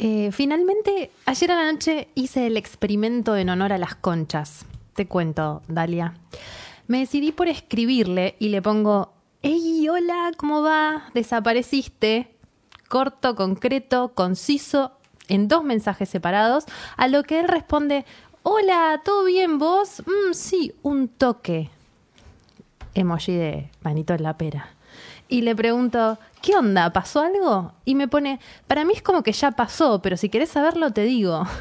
Eh, finalmente, ayer a la noche hice el experimento en honor a las conchas. Te cuento, Dalia. Me decidí por escribirle y le pongo, hey, hola, ¿cómo va? Desapareciste. Corto, concreto, conciso, en dos mensajes separados, a lo que él responde, hola, ¿todo bien vos? "Mm, sí, un toque. Emoji de manito en la pera. Y le pregunto, ¿qué onda? ¿Pasó algo? Y me pone, para mí es como que ya pasó, pero si querés saberlo te digo.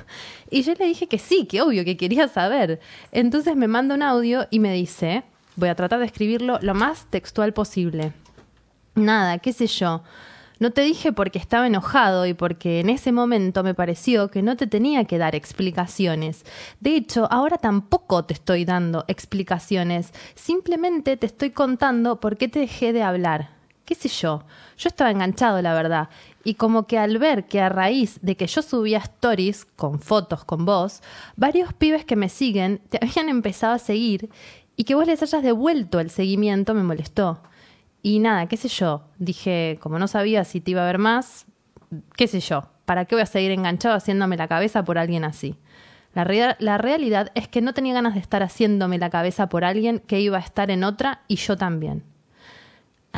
Y yo le dije que sí, que obvio que quería saber. Entonces me manda un audio y me dice, voy a tratar de escribirlo lo más textual posible. Nada, qué sé yo. No te dije porque estaba enojado y porque en ese momento me pareció que no te tenía que dar explicaciones. De hecho, ahora tampoco te estoy dando explicaciones. Simplemente te estoy contando por qué te dejé de hablar. ¿Qué sé yo? Yo estaba enganchado, la verdad. Y como que al ver que a raíz de que yo subía stories con fotos con vos, varios pibes que me siguen te habían empezado a seguir y que vos les hayas devuelto el seguimiento me molestó. Y nada, qué sé yo, dije, como no sabía si te iba a ver más, qué sé yo, ¿para qué voy a seguir enganchado haciéndome la cabeza por alguien así? La, la realidad es que no tenía ganas de estar haciéndome la cabeza por alguien que iba a estar en otra y yo también.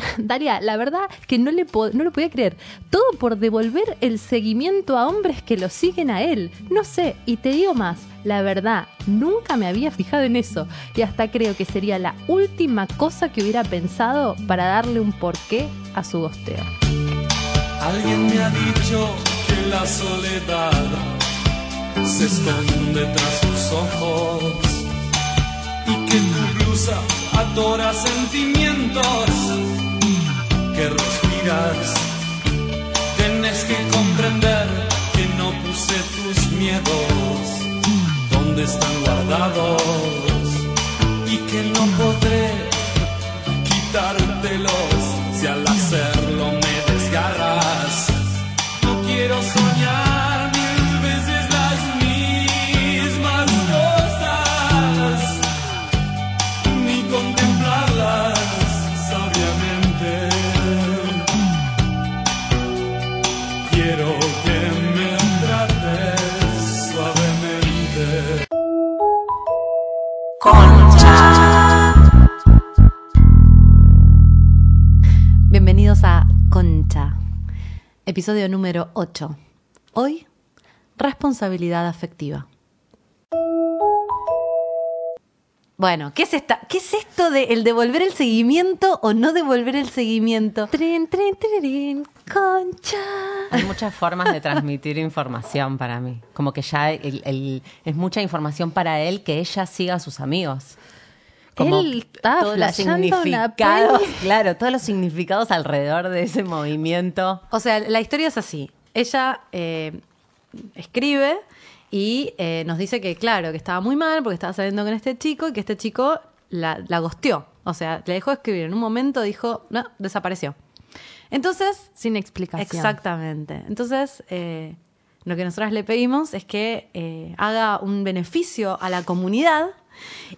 Daria, la verdad que no le, no lo podía creer. Todo por devolver el seguimiento a hombres que lo siguen a él. No sé, y te digo más, la verdad, nunca me había fijado en eso. Y hasta creo que sería la última cosa que hubiera pensado para darle un porqué a su gosteo. Alguien me ha dicho que la soledad se esconde tras sus ojos y que tu blusa adora sentimientos que respiras. Tienes que comprender que no puse tus miedos donde están guardados episodio número 8. Hoy, responsabilidad afectiva. Bueno, ¿qué es, esta, ¿qué es esto de el devolver el seguimiento o no devolver el seguimiento? Trin, trin, trin, concha. Hay muchas formas de transmitir información para mí. Como que ya el- el- es mucha información para él que ella siga a sus amigos. Él está todos los significados, claro, todos los significados alrededor de ese movimiento. O sea, la historia es así. Ella eh, escribe y eh, nos dice que, claro, que estaba muy mal porque estaba saliendo con este chico y que este chico la, la gosteó. O sea, le dejó de escribir. En un momento dijo, no, desapareció. Entonces, Sin explicación. Exactamente. Entonces, eh, lo que nosotras le pedimos es que eh, haga un beneficio a la comunidad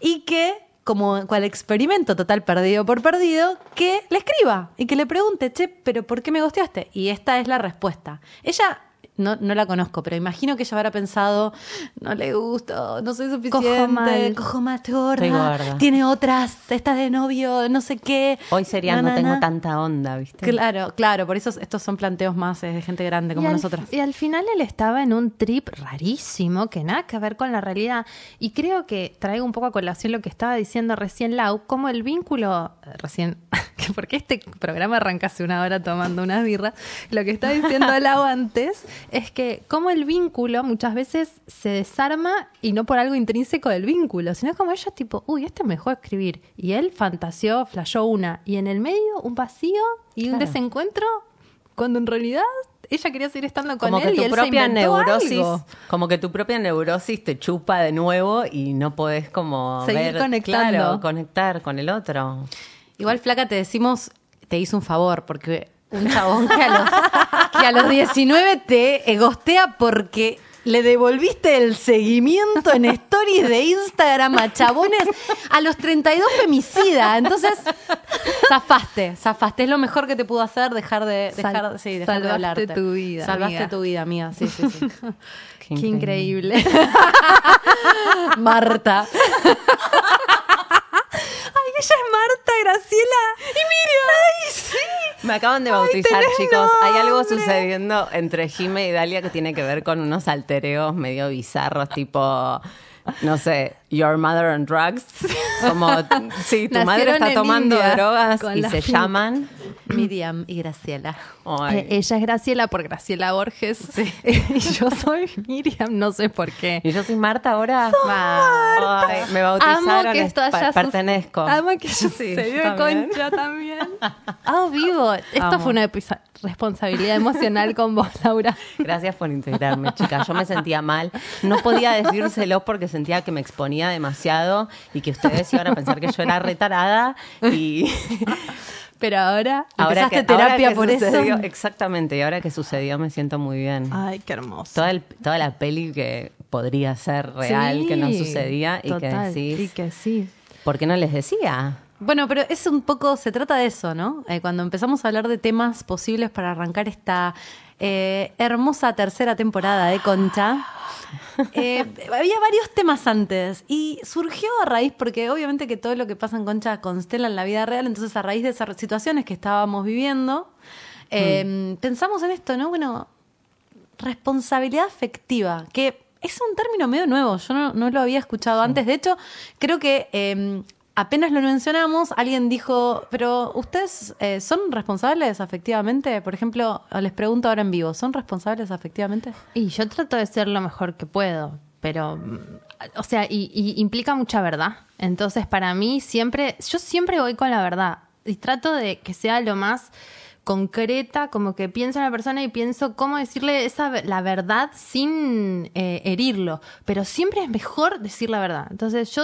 y que, como cual experimento total perdido por perdido, que le escriba y que le pregunte, che, pero ¿por qué me gosteaste? Y esta es la respuesta. Ella. No, no la conozco, pero imagino que ella habrá pensado, no le gusto, no soy suficiente, Cojo mal. cojo mal, estoy gorda, Estoy gorda. tiene otras, está de novio, no sé qué. Hoy sería Na, no na, tengo na. tanta onda, ¿viste? Claro, claro, por eso estos son planteos más eh, de gente grande como nosotras. Y al final él estaba en un trip rarísimo que nada que ver con la realidad. Y creo que traigo un poco a colación lo que estaba diciendo recién Lau, como el vínculo, eh, recién, que porque este programa arranca hace una hora tomando unas birras, lo que estaba diciendo Lau antes es que como el vínculo muchas veces se desarma y no por algo intrínseco del vínculo, sino como ella tipo, uy, este me dejó de escribir. Y él fantaseó, flasheó una. Y en el medio un vacío y un desencuentro cuando en realidad ella quería seguir estando con Como él que y tu se propia inventó neurosis, algo. como que tu propia neurosis te chupa de nuevo y no podés como Seguir ver- conectando. claro, conectar con el otro. Igual, Flaca, te decimos, te hizo un favor, porque un chabón que a los, que a los 19 te eh, gostea porque le devolviste el seguimiento en stories de Instagram a chabones a los 32 femicida. Entonces, zafaste, zafaste. Es lo mejor que te pudo hacer dejar de, Sal- dejar, sí, dejar de salvaste hablarte. tu vida, Salvaste amiga. tu vida, amiga. Sí, sí, sí. Qué increíble. Marta. Ella es Marta, Graciela. Y Miriam. Ay, sí. Me acaban de bautizar, chicos. Hay algo sucediendo entre Jime y Dalia que tiene que ver con unos altereos medio bizarros, tipo, no sé, Your Mother on Drugs. Como, sí, tu madre está tomando India drogas y se llaman. Miriam y Graciela. Eh, ella es Graciela por Graciela Borges. y yo soy Miriam, no sé por qué. Y yo soy Marta ahora. Marta. Ay, me bautizaron. Amo que es- esto haya pertenezco. Amo que yo Sí, se dio también. concha también. Ah, vivo. Esto Amo. fue una responsabilidad emocional con vos, Laura. Gracias por integrarme, chicas. Yo me sentía mal. No podía decírselo porque sentía que me exponía demasiado y que ustedes iban a pensar que yo era retarada. Y Pero ahora. ahora que, ¿Empezaste ahora terapia que por eso? sucedió- Exactamente. Y ahora que sucedió me siento muy bien. Ay, qué hermoso. Toda, el- toda la peli que podría ser real, que no sucedía y que decís, Y que sí. ¿por qué no les decía? Bueno, pero es un poco, se trata de eso, ¿no? Eh, cuando empezamos a hablar de temas posibles para arrancar esta eh, hermosa tercera temporada de Concha, eh, había varios temas antes y surgió a raíz, porque obviamente que todo lo que pasa en Concha constela en la vida real, entonces a raíz de esas situaciones que estábamos viviendo, eh, pensamos en esto, ¿no? Bueno, responsabilidad afectiva, que es un término medio nuevo, yo no, no lo había escuchado antes. De hecho, creo que eh, apenas lo mencionamos, alguien dijo, pero ¿ustedes eh, son responsables afectivamente? Por ejemplo, les pregunto ahora en vivo, ¿son responsables afectivamente? Y yo trato de ser lo mejor que puedo, pero, mm, o sea, y, y implica mucha verdad. Entonces, para mí siempre, yo siempre voy con la verdad y trato de que sea lo más concreta, como que pienso en la persona y pienso cómo decirle esa la verdad sin eh, herirlo, pero siempre es mejor decir la verdad. Entonces yo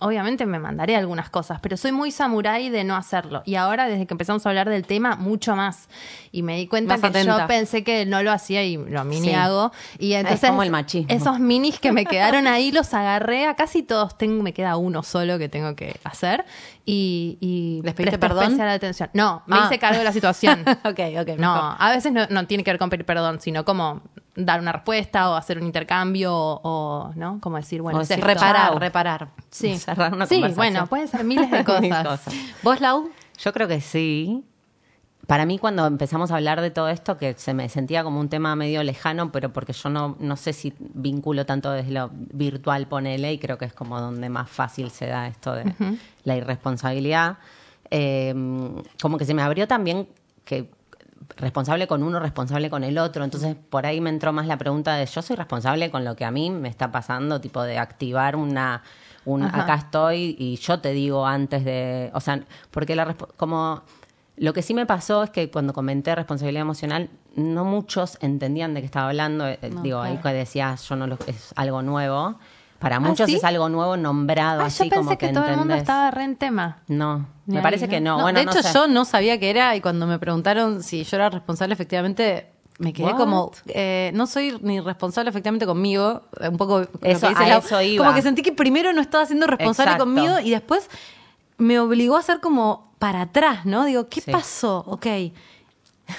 obviamente me mandaré algunas cosas, pero soy muy samurái de no hacerlo. Y ahora desde que empezamos a hablar del tema, mucho más. Y me di cuenta Más que atenta. yo pensé que no lo hacía y lo mini Sí. hago. Y entonces como el machismo. esos minis que me quedaron ahí los agarré a casi todos. Tengo, me queda uno solo que tengo que hacer. Y, y ¿Les pediste presté perdón? especial atención. No, me Ah. hice cargo de la situación. ok, ok. No, mejor. a veces no, no tiene que ver con pedir perdón, sino como dar una respuesta o hacer un intercambio o, o, ¿no? Como decir, bueno, O decir. Reparar, reparar. Sí, cerrar una sí conversación. bueno, pueden ser miles de Mil cosas. cosas. ¿Vos, Lau? Yo creo que sí. Para mí cuando empezamos a hablar de todo esto, que se me sentía como un tema medio lejano, pero porque yo no, no sé si vinculo tanto desde lo virtual, ponele, y creo que es como donde más fácil se da esto de la irresponsabilidad. Eh, como que se me abrió también que responsable con uno, responsable con el otro. Entonces, por ahí me entró más la pregunta de yo soy responsable con lo que a mí me está pasando, tipo de activar una, un Ajá. acá estoy y yo te digo antes de, o sea, porque la como lo que sí me pasó es que cuando comenté responsabilidad emocional, no muchos entendían de qué estaba hablando. Eh, Digo, ahí que decía yo no lo, es algo nuevo. Para muchos ¿sí? es algo nuevo nombrado, Ah, así yo pensé como que, que, todo el mundo estaba re en tema. No, Ni me ahí, parece ¿no? que no. No, bueno, de hecho, sé. yo no sabía que era y cuando me preguntaron si yo era responsable efectivamente, me quedé What? como, eh, no soy ni responsable efectivamente conmigo, un poco lo que Eso- dice eso iba. como que sentí que primero no estaba siendo responsable Exacto. conmigo y después me obligó a hacer como para atrás, ¿no? Digo, ¿qué Sí. pasó? Ok.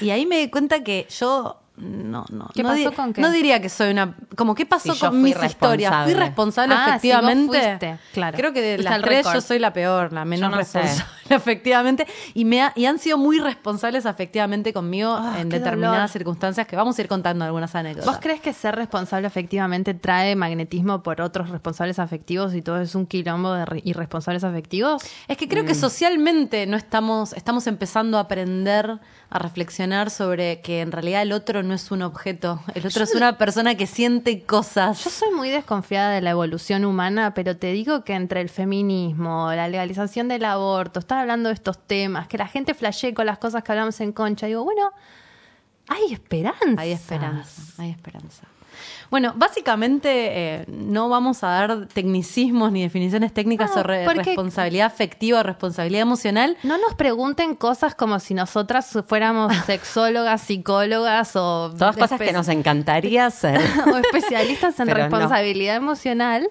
Y ahí me di cuenta que yo no, no. ¿Qué no pasó con qué? No diría que soy una. Como, ¿qué pasó Si con mis historias? ¿Fui responsable. Ah, si efectivamente? fuiste, claro. Creo que de las tres yo soy la peor, la menos no sé. responsable, efectivamente. Y, me ha- y han sido muy responsables afectivamente conmigo Ah, en determinadas dolor. circunstancias que vamos a ir contando algunas anécdotas. ¿Vos crees que ser responsable afectivamente trae magnetismo por otros responsables afectivos y todo es un quilombo de re- irresponsables afectivos? Es que creo que socialmente no estamos, estamos empezando a aprender a reflexionar sobre que en realidad el otro no es un objeto, el otro es una persona que siente cosas. Yo soy muy desconfiada de la evolución humana, pero te digo que entre el feminismo, la legalización del aborto, estar hablando de estos temas, que la gente flashee con las cosas que hablamos en concha, digo, bueno, hay esperanza. Hay esperanza, hay esperanza. Bueno, básicamente eh, no vamos a dar tecnicismos ni definiciones técnicas No, sobre responsabilidad afectiva o responsabilidad emocional. No nos pregunten cosas como si nosotras fuéramos sexólogas, psicólogas o... Todas cosas que nos encantaría hacer. o especialistas en Pero no. responsabilidad emocional,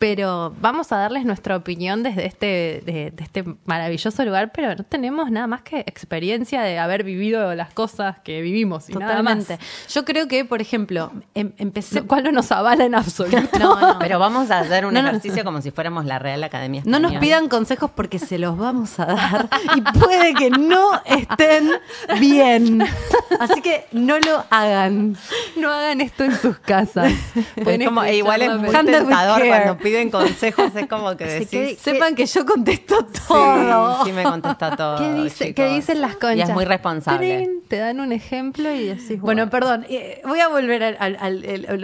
pero vamos a darles nuestra opinión desde este, de, de este maravilloso lugar, pero no tenemos nada más que experiencia de haber vivido las cosas que vivimos y nada más. Totalmente. Yo creo que, por ejemplo, em- empecé. Lo cual no nos avala en absoluto. No, no. Pero vamos a hacer un No, no. ejercicio como si fuéramos la Real Academia No nos Española. pidan consejos porque se los vamos a dar y puede que no estén bien. Así que no lo hagan. No hagan esto en sus casas. Es como- e igual es muy tentador cuando piden consejos, es como que decís... Sepan que yo contesto Sí, todo. sí me contesta todo. ¿Qué, dice. ¿Qué dicen las conchas? Y es muy responsable. Trin, Te dan un ejemplo y decís, Bueno, perdón, eh, voy a volver a lo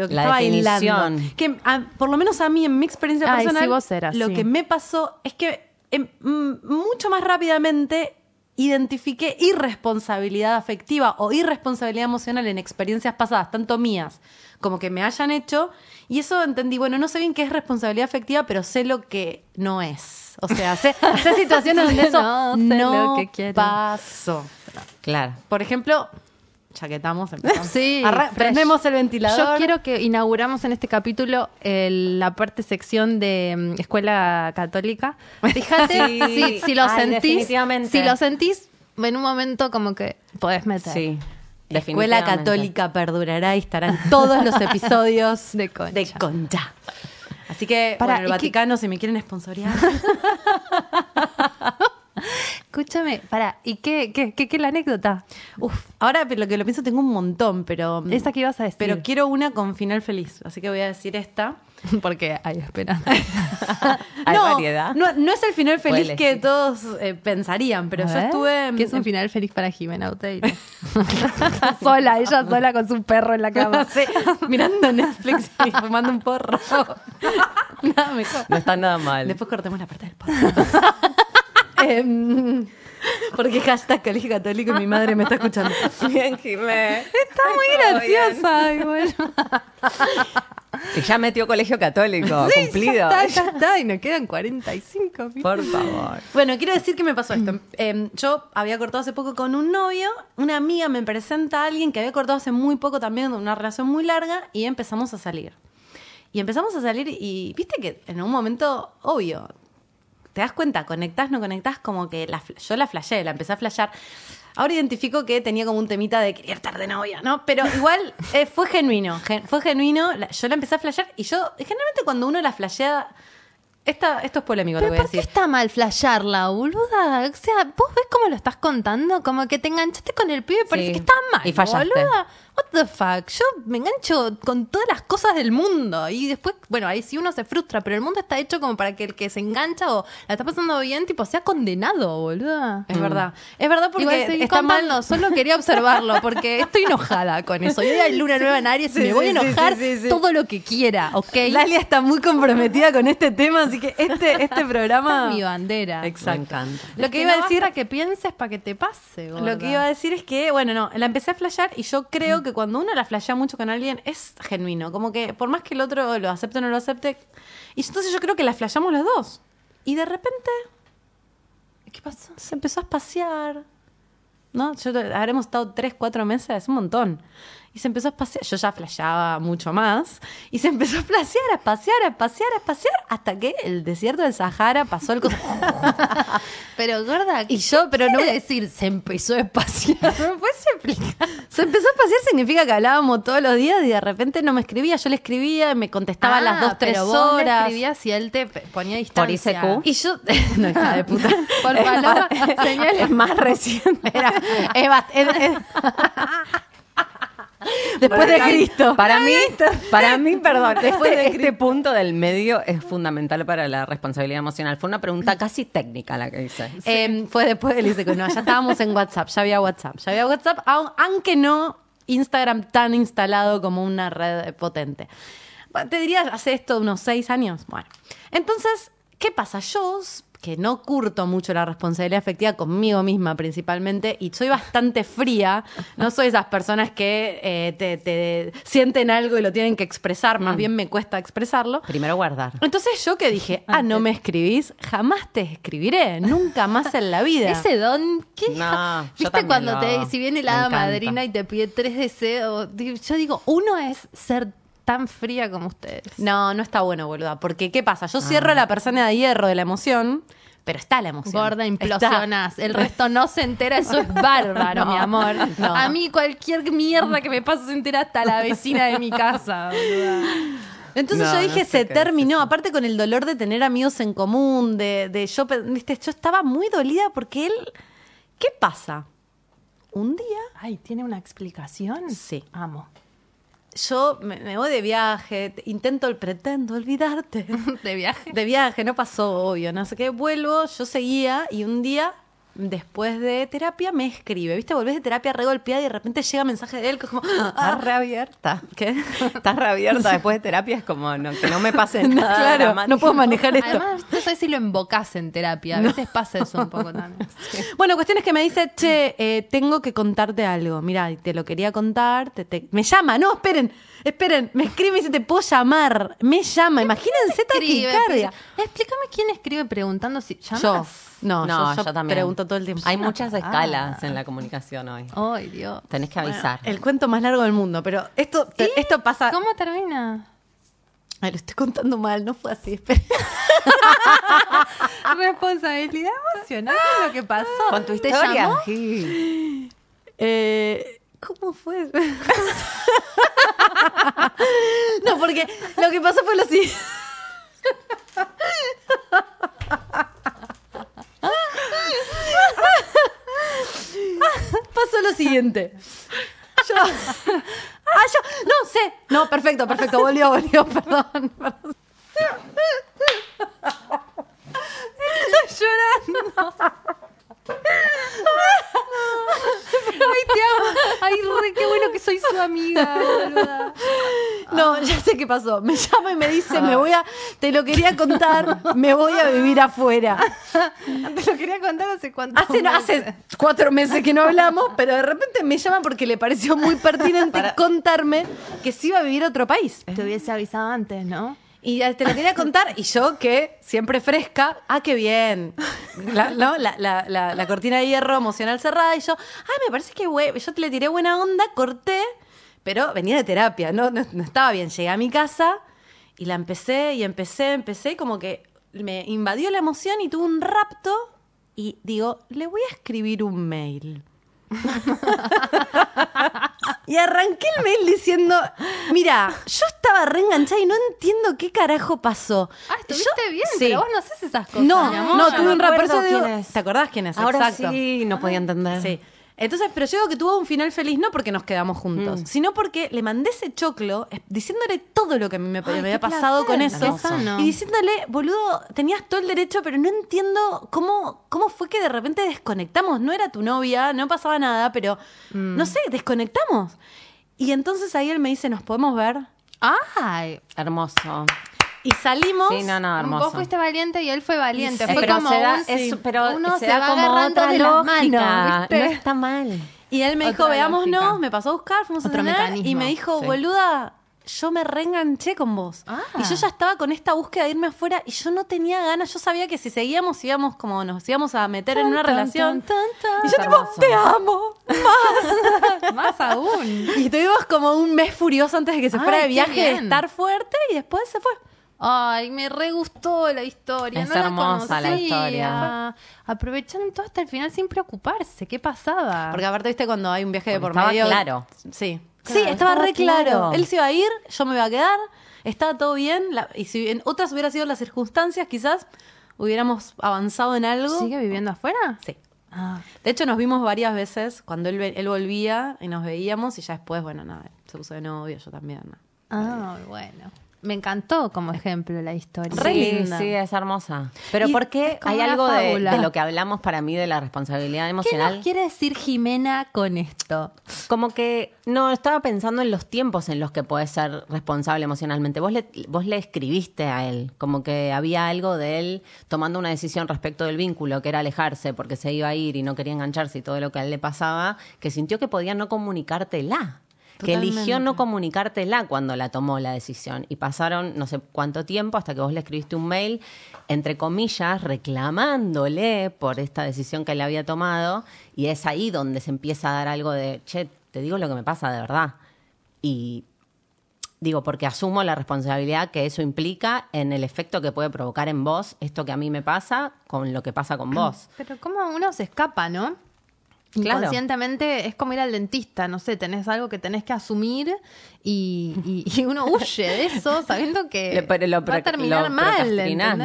que La estaba definición. hilando. Que por lo menos a mí, en mi experiencia Ay, personal, sí, vos eras, lo sí. que me pasó es que em, mucho más rápidamente identifiqué irresponsabilidad afectiva o irresponsabilidad emocional en experiencias pasadas, tanto mías como que me hayan hecho. Y eso entendí, bueno, no sé bien qué es responsabilidad afectiva, pero sé lo que no es. O sea, sé, sé situaciones donde eso No, no, sé lo que quiero. pasó. Claro. Por ejemplo, chaquetamos, empezamos. Sí, Arra- fresh. prendemos el ventilador. Yo quiero que inauguramos en este capítulo el- la parte sección de mm, escuela católica. Fíjate Sí. si, si lo Ay, sentís, definitivamente. si lo sentís en un momento como que podés meter. Sí. Escuela. Católica perdurará y estarán todos los episodios De Concha. de Concha. Así que, bueno, el ¿y qué- Vaticano, si me quieren sponsorear. Escúchame, para, ¿y qué, qué, qué, qué es la anécdota? Uf, ahora lo que lo pienso tengo un montón, pero. Esa que ibas a decir. Pero quiero una con final feliz, así que voy a decir esta. Porque hay esperanza. Hay no, variedad. No, no es el final feliz que todos eh, pensarían, pero A yo ver, estuve. ¿Qué es un final feliz para Jimena Uteiro? sola, ella sola con su perro en la cama. Sí, mirando Netflix y fumando un porro. Nada mejor. No está nada mal. Después cortemos la parte del porro. Em, porque hashtag colegio católico y mi madre me está escuchando. Bien, Jimé. Está muy graciosa. igual. Y ya metió colegio católico, cumplido. Ya está, ya está. Y nos quedan 45 minutos. Por favor. Bueno, quiero decir que me pasó esto. Em, yo había cortado hace poco con un novio, una amiga me presenta a alguien que había cortado hace muy poco también, una relación muy larga, y empezamos a salir. Y empezamos a salir y viste que en un momento, obvio, te das cuenta, conectás, no conectás, como que la, yo la flashé, la empecé a flashear. Ahora identifico que tenía como un temita de querer estar de novia, ¿no? Pero igual eh, fue genuino, gen- fue genuino, la- yo la empecé a flashear y yo, generalmente cuando uno la flashea, esta, esto es polémico, lo Pero voy a ¿por qué decir. está mal flashearla, boluda? O sea, ¿vos ves cómo lo estás contando? Como que te enganchaste con el pibe, parece Sí. que está mal, Y fallaste. boluda. What the fuck? Yo me engancho con todas las cosas del mundo y después, bueno, ahí sí uno se frustra, pero el mundo está hecho como para que el que se engancha o la está pasando bien, tipo, sea condenado, boluda. Es verdad. Es verdad porque está mal. contando, solo quería observarlo porque estoy enojada con eso. Y hoy hay luna nueva en Aries y Sí, me voy a enojar sí, sí, sí. todo lo que quiera, ¿ok? Lalia está muy comprometida con este tema, así que este, este programa. mi bandera. Me encanta. Lo que iba a decir. para que pienses para que te pase. Lo que iba a decir es que, bueno, no, la empecé a flashear y yo creo que cuando uno la flashea mucho con alguien es genuino. Como que por más que el otro lo acepte o no lo acepte. Y entonces yo creo que la flasheamos los dos. Y de repente ¿Qué pasó? se empezó a espaciar. ¿No? Yo, habremos estado tres, cuatro meses, un montón. Y se empezó a espaciar. Yo ya flasheaba mucho más. Y se empezó a espaciar, a espaciar, a espaciar, a espaciar. Hasta que el desierto del Sahara pasó el. Pero gorda, Y yo, pero no voy a decir, se empezó a espaciar. ¿Me puedes explicar? Se empezó a espaciar significa que hablábamos todos los días y de repente no me escribía. Yo le escribía, me contestaba a las dos, tres Ah, pero vos le horas. escribías y él te ponía distancia. ICQ? Y yo. no, hija de puta. Por palabra, señales. Es más reciente. Era, es- es- Después de Cristo. Para mí, para mí, perdón, Después de este, este punto del medio es fundamental para la responsabilidad emocional. Fue una pregunta casi técnica la que hice. Eh, fue después del ICQ. No, ya estábamos en WhatsApp, ya había WhatsApp. Ya había WhatsApp, au- aunque no Instagram tan instalado como una red potente. Te diría, hace esto unos seis años. Bueno, entonces, ¿qué pasa? Yo, que no curto mucho la responsabilidad afectiva conmigo misma principalmente y soy bastante fría. No soy esas personas que eh, te, te sienten algo y lo tienen que expresar, más bien me cuesta expresarlo. Primero guardar. Entonces yo que dije, ah, no me escribís, jamás te escribiré, nunca más en la vida. Ese don, ¿qué? No, ¿Viste cuando lo te si viene la hada madrina y te pide tres deseos? Yo digo, uno es ser tan fría como ustedes. No, no está bueno, boluda. Porque, ¿qué pasa? Yo cierro la persona de hierro de la emoción, pero está la emoción. Gorda, Está. implosionás. El resto no se entera, eso es bárbaro, No, mi amor. no. A mí cualquier mierda que me pase se entera hasta la vecina de mi casa. boluda. Entonces No, yo dije, se terminó. Aparte con el dolor de tener amigos en común, de, de yo, viste, yo estaba muy dolida porque él, ¿qué pasa? Un día Ay, ¿tiene una explicación? Sí. Amo. Yo me, me voy de viaje, te- intento, pretendo olvidarte. De viaje. De viaje, no pasó, obvio, no sé qué. Vuelvo, yo seguía y un día, después de terapia, me escribe. ¿Viste? Volvés de terapia regolpeada y de repente llega mensaje de él que es como. Estás "Ah, reabierta. ¿Qué? Estás reabierta después de terapia, es como no, que no me pase nada. claro, dramático. no puedo manejar esto. Además, no sé si lo invocás en terapia. A veces pasa eso un poco también. Sí. Bueno, cuestión es que me dice, che, eh, tengo que contarte algo. Mira, te lo quería contar. te- te- Me llama, no, esperen, esperen. Me escribe y dice, te puedo llamar. Me llama, imagínense taquicardia. Explícame quién escribe preguntando si llamas. Yo, no, No, yo, yo, yo también. pregunto todo el tiempo. Hay muchas Ah. escalas en la comunicación hoy. Ay, Dios. Tenés que avisar. El cuento más largo del mundo, pero esto, te- esto pasa. ¿Cómo termina? Ay, lo estoy contando mal, no fue así. esperen. Responsabilidad emocional es lo que pasó. Con tu ¿Te historia. llamó? Sí. Eh, ¿Cómo fue? no, porque lo que pasó fue lo siguiente. Pasó lo siguiente. Yo. Ah, yo. No sé. No, perfecto, perfecto. Volvió, volvió. Perdón. perdón. Estoy llorando. Ay, te amo. Ay, re, qué bueno que soy su amiga, boluda. No, ya sé qué pasó. Me llama y me dice, me voy a, te lo quería contar, me voy a vivir afuera. Te lo quería contar hace cuánto Hace, no, hace cuatro meses que no hablamos, pero de repente me llama porque le pareció muy pertinente contarme que se iba a vivir a otro país. Te hubiese avisado antes, ¿no? Y te lo quería contar, y yo que siempre fresca, ah, qué bien. La, ¿no? la, la- la- la cortina de hierro emocional cerrada, y yo, ay, me parece que güey, yo te le tiré buena onda, corté, pero venía de terapia, no, no, no estaba bien. Llegué a mi casa y la empecé y empecé, empecé, y como que me invadió la emoción y tuve un rapto, y digo, le voy a escribir un mail. Y arranqué el mail diciendo, mira, yo estaba reenganchada y no entiendo qué carajo pasó. Ah, estuviste Yo- bien, sí. pero vos no haces esas cosas. No, mi amor. no, tuve un digo- quién es. ¿Te acordás quién es? Ahora Exacto. sí, no podía entender. Sí. Entonces, pero yo digo que tuvo un final feliz no porque nos quedamos juntos, Mm. sino porque le mandé ese choclo diciéndole todo lo que a mí me, había pasado placer, con eso. sano. Y diciéndole, boludo, tenías todo el derecho, pero no entiendo cómo, cómo fue que de repente desconectamos. No era tu novia, no pasaba nada, pero Mm. no sé, desconectamos. Y entonces ahí él me dice, ¿nos podemos ver? Ay, Hermoso. Y salimos. Sí, no, no, hermoso. vos fuiste valiente y él fue valiente. Fue pero como se da, un- es- pero uno se se, da va como agarrando otra de las manos. No está mal. Y él me dijo, Otra veámonos, lógica. me pasó a buscar, fuimos Otro a cenar, mecanismo, y me dijo, sí. boluda, yo me reenganché con vos. Ah. Y yo ya estaba con esta búsqueda de irme afuera y yo no tenía ganas, yo sabía que si seguíamos íbamos como nos íbamos a meter en una Tan, relación. tan, Y yo tipo, te amo. tan. Más aún. Y tuvimos como un mes furioso antes de que se Ay, fuera de viaje, de estar fuerte y después se fue. Ay, me re gustó la historia. Es no la hermosa la conocía. historia. Aprovecharon todo hasta el final sin preocuparse. ¿Qué pasaba? Porque aparte, viste, cuando hay un viaje de Porque por estaba medio. claro. Sí. Claro, sí, estaba, estaba re claro. claro. Él se iba a ir, yo me iba a quedar, estaba todo bien. la- y si en otras hubiera sido las circunstancias, quizás hubiéramos avanzado en algo. ¿Sigue viviendo afuera? Sí. Ah, De hecho, nos vimos varias veces cuando él, ve- él volvía y nos veíamos y ya después, bueno, nada, se puso de novio, yo también. ¿no? ah, bueno. Me encantó como ejemplo la historia. Re sí, linda. sí, es hermosa. Pero Y ¿por qué hay algo de, lo que hablamos para mí de la responsabilidad ¿Qué emocional? nos quiere decir Jimena con esto? Como que, no, estaba pensando en los tiempos en los que puedes ser responsable emocionalmente. Vos le, vos le escribiste a él, como que había algo de él tomando una decisión respecto del vínculo, que era alejarse porque se iba a ir y no quería engancharse y todo lo que a él le pasaba, que sintió que podía no comunicártela. Que eligió no comunicártela cuando la tomó la decisión. Y pasaron no sé cuánto tiempo hasta que vos le escribiste un mail, entre comillas, reclamándole por esta decisión que él había tomado. Y es ahí donde se empieza a dar algo de, che, te digo lo que me pasa de verdad. Y digo, porque asumo la responsabilidad que eso implica en el efecto que puede provocar en vos esto que a mí me pasa con lo que pasa con vos. Pero como uno se escapa, ¿no? Claro. Inconscientemente es como ir al dentista, no sé, tenés algo que tenés que asumir y, y- y uno huye de eso sabiendo que lo va a terminar lo mal.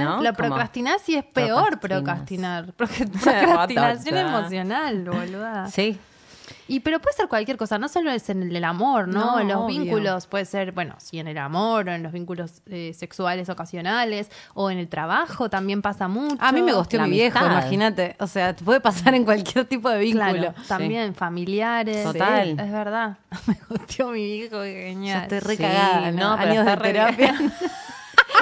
¿no? Lo procrastinás y es peor procrastinas. procrastinar. Proc- Procrastinación emocional, boluda. Sí. Y pero puede ser cualquier cosa, no solo es en el amor, ¿no? No, en los obvio. vínculos, puede ser, bueno, sí en el amor, o en los vínculos eh, sexuales ocasionales, o en el trabajo también pasa mucho. A mí me gustó mi viejo, imagínate. O sea, te puede pasar en cualquier tipo de vínculo. Claro, también familiares. Total. Sí, es verdad. Me gustó mi viejo, qué Yo genial. estoy re Sí, ¿no? Años de terapia.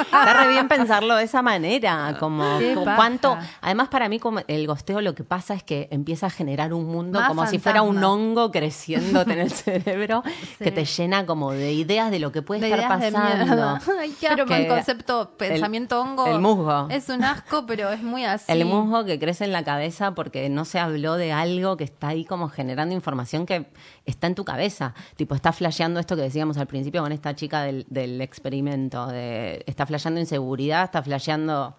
Está re bien pensarlo de esa manera, como Qué como cuánto, además para mí como el gosteo lo que pasa es que empieza a generar un mundo Más como si fuera un hongo creciéndote en el cerebro Sí. que te llena como de ideas de lo que puede De estar pasando. Ay, qué Que el concepto pensamiento hongo. el musgo. Es un asco, pero es muy así. El musgo que crece en la cabeza porque no se habló de algo que está ahí como generando información que está en tu cabeza. Tipo, está flasheando esto que decíamos al principio con esta chica del, del experimento. De, está flasheando inseguridad, está flasheando,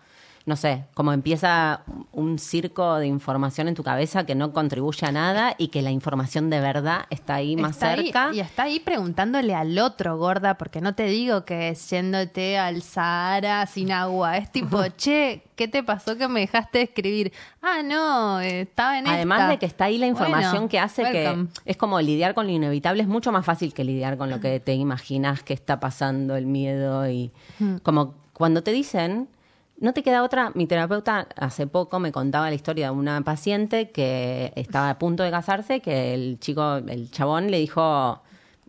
no sé, como empieza un circo de información en tu cabeza que no contribuye a nada y que la información de verdad está ahí más Está ahí, cerca. y está ahí preguntándole al otro, gorda, porque no te digo que es yéndote al Sahara sin agua. Es tipo, che, ¿qué te pasó que me dejaste escribir? Ah, no, estaba en Además esta. de que está ahí la información Bueno, que hace welcome. que es como lidiar con lo inevitable, es mucho más fácil que lidiar con lo que te imaginas que está pasando, el miedo y como cuando te dicen, no te queda otra, mi terapeuta hace poco me contaba la historia de una paciente que estaba a punto de casarse, que el chico, el chabón le dijo,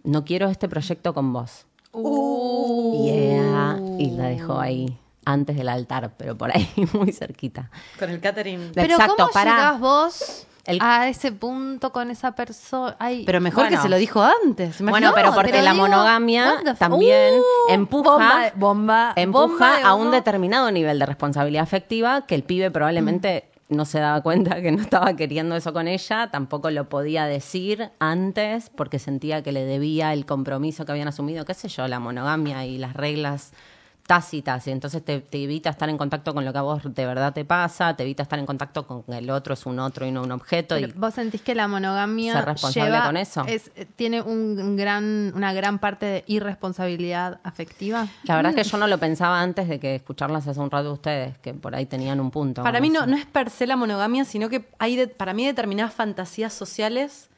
no quiero este proyecto con vos. Uh. Y ella- y la dejó ahí antes del altar, pero por ahí muy cerquita. Con el catering. Pero Exacto, ¿cómo llegás vos El- a ese punto con esa persona? Pero mejor Bueno. que se lo dijo antes. Bueno, pero porque pero la digo, monogamia también Uh, empuja, bomba, bomba, empuja bomba a un determinado nivel de responsabilidad afectiva que el pibe probablemente Mm. no se daba cuenta que no estaba queriendo eso con ella, tampoco lo podía decir antes porque sentía que le debía el compromiso que habían asumido, qué sé yo, la monogamia y las reglas tácitas y entonces te, te evita estar en contacto con lo que a vos de verdad te pasa, te evita estar en contacto con que el otro es un otro y no un objeto Pero y ¿Vos sentís que la monogamia Ser responsable lleva- con eso. es- tiene un gran, una gran parte de irresponsabilidad afectiva? La verdad es que yo no lo pensaba antes de que escucharlas hace un rato ustedes, que por ahí tenían un punto. Para mí no, no es per se la monogamia, sino que hay de- para mí determinadas fantasías sociales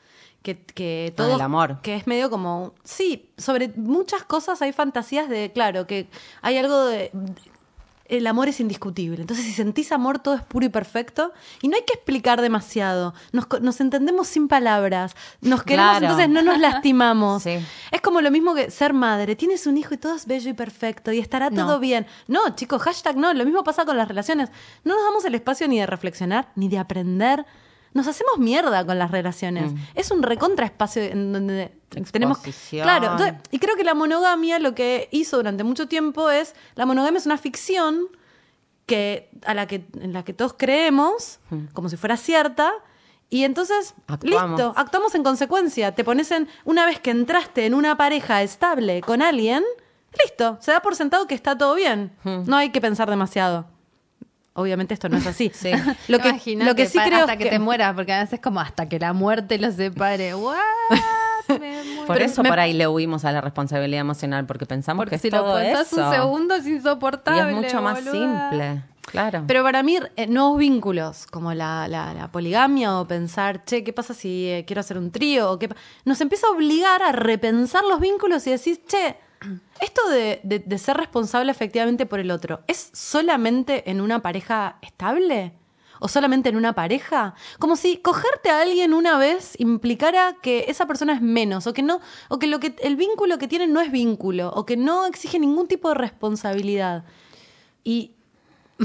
que, que todo el amor. que es medio como sí sobre muchas cosas hay fantasías de claro que hay algo de el amor es indiscutible. Entonces si sentís amor todo es puro y perfecto. Y no hay que explicar demasiado. Nos, nos entendemos sin palabras. Nos queremos Claro. entonces no nos lastimamos. Sí. es como lo mismo que ser madre. Tienes un hijo y todo es bello y perfecto y estará No. todo bien. No chicos hashtag no. Lo mismo pasa con las relaciones. No nos damos el espacio ni de reflexionar ni de aprender nos hacemos mierda con las relaciones. Es un recontra espacio en donde tenemos. Claro, entonces, y creo que la monogamia lo que hizo durante mucho tiempo es. La monogamia es una ficción que, a la que, en la que todos creemos, como si fuera cierta. Y entonces, Actuamos. listo, actuamos en consecuencia. Te pones en. Una vez que entraste en una pareja estable con alguien, listo, se da por sentado que está todo bien. No hay que pensar demasiado. Obviamente esto no es así. Sí. Lo que, Imagínate, lo que sí creo hasta que, te mueras, porque a veces es como hasta que la muerte los separe. What? Por eso me- por ahí le huimos a la responsabilidad emocional, porque pensamos Porque que si es lo todo pensás eso. un segundo es y insoportable. es mucho más boluda. simple. Claro. Pero para mí, eh, nuevos vínculos, como la, la- la poligamia o pensar, che, ¿qué pasa si eh, quiero hacer un trío? O qué pa- Nos empieza a obligar a repensar los vínculos y decir, che, Esto de, de- de ser responsable efectivamente por el otro, ¿es solamente en una pareja estable? ¿O solamente en una pareja? Como si cogerte a alguien una vez implicara que esa persona es menos, o que no, o que lo que el vínculo que tienen no es vínculo, o que no exige ningún tipo de responsabilidad. Y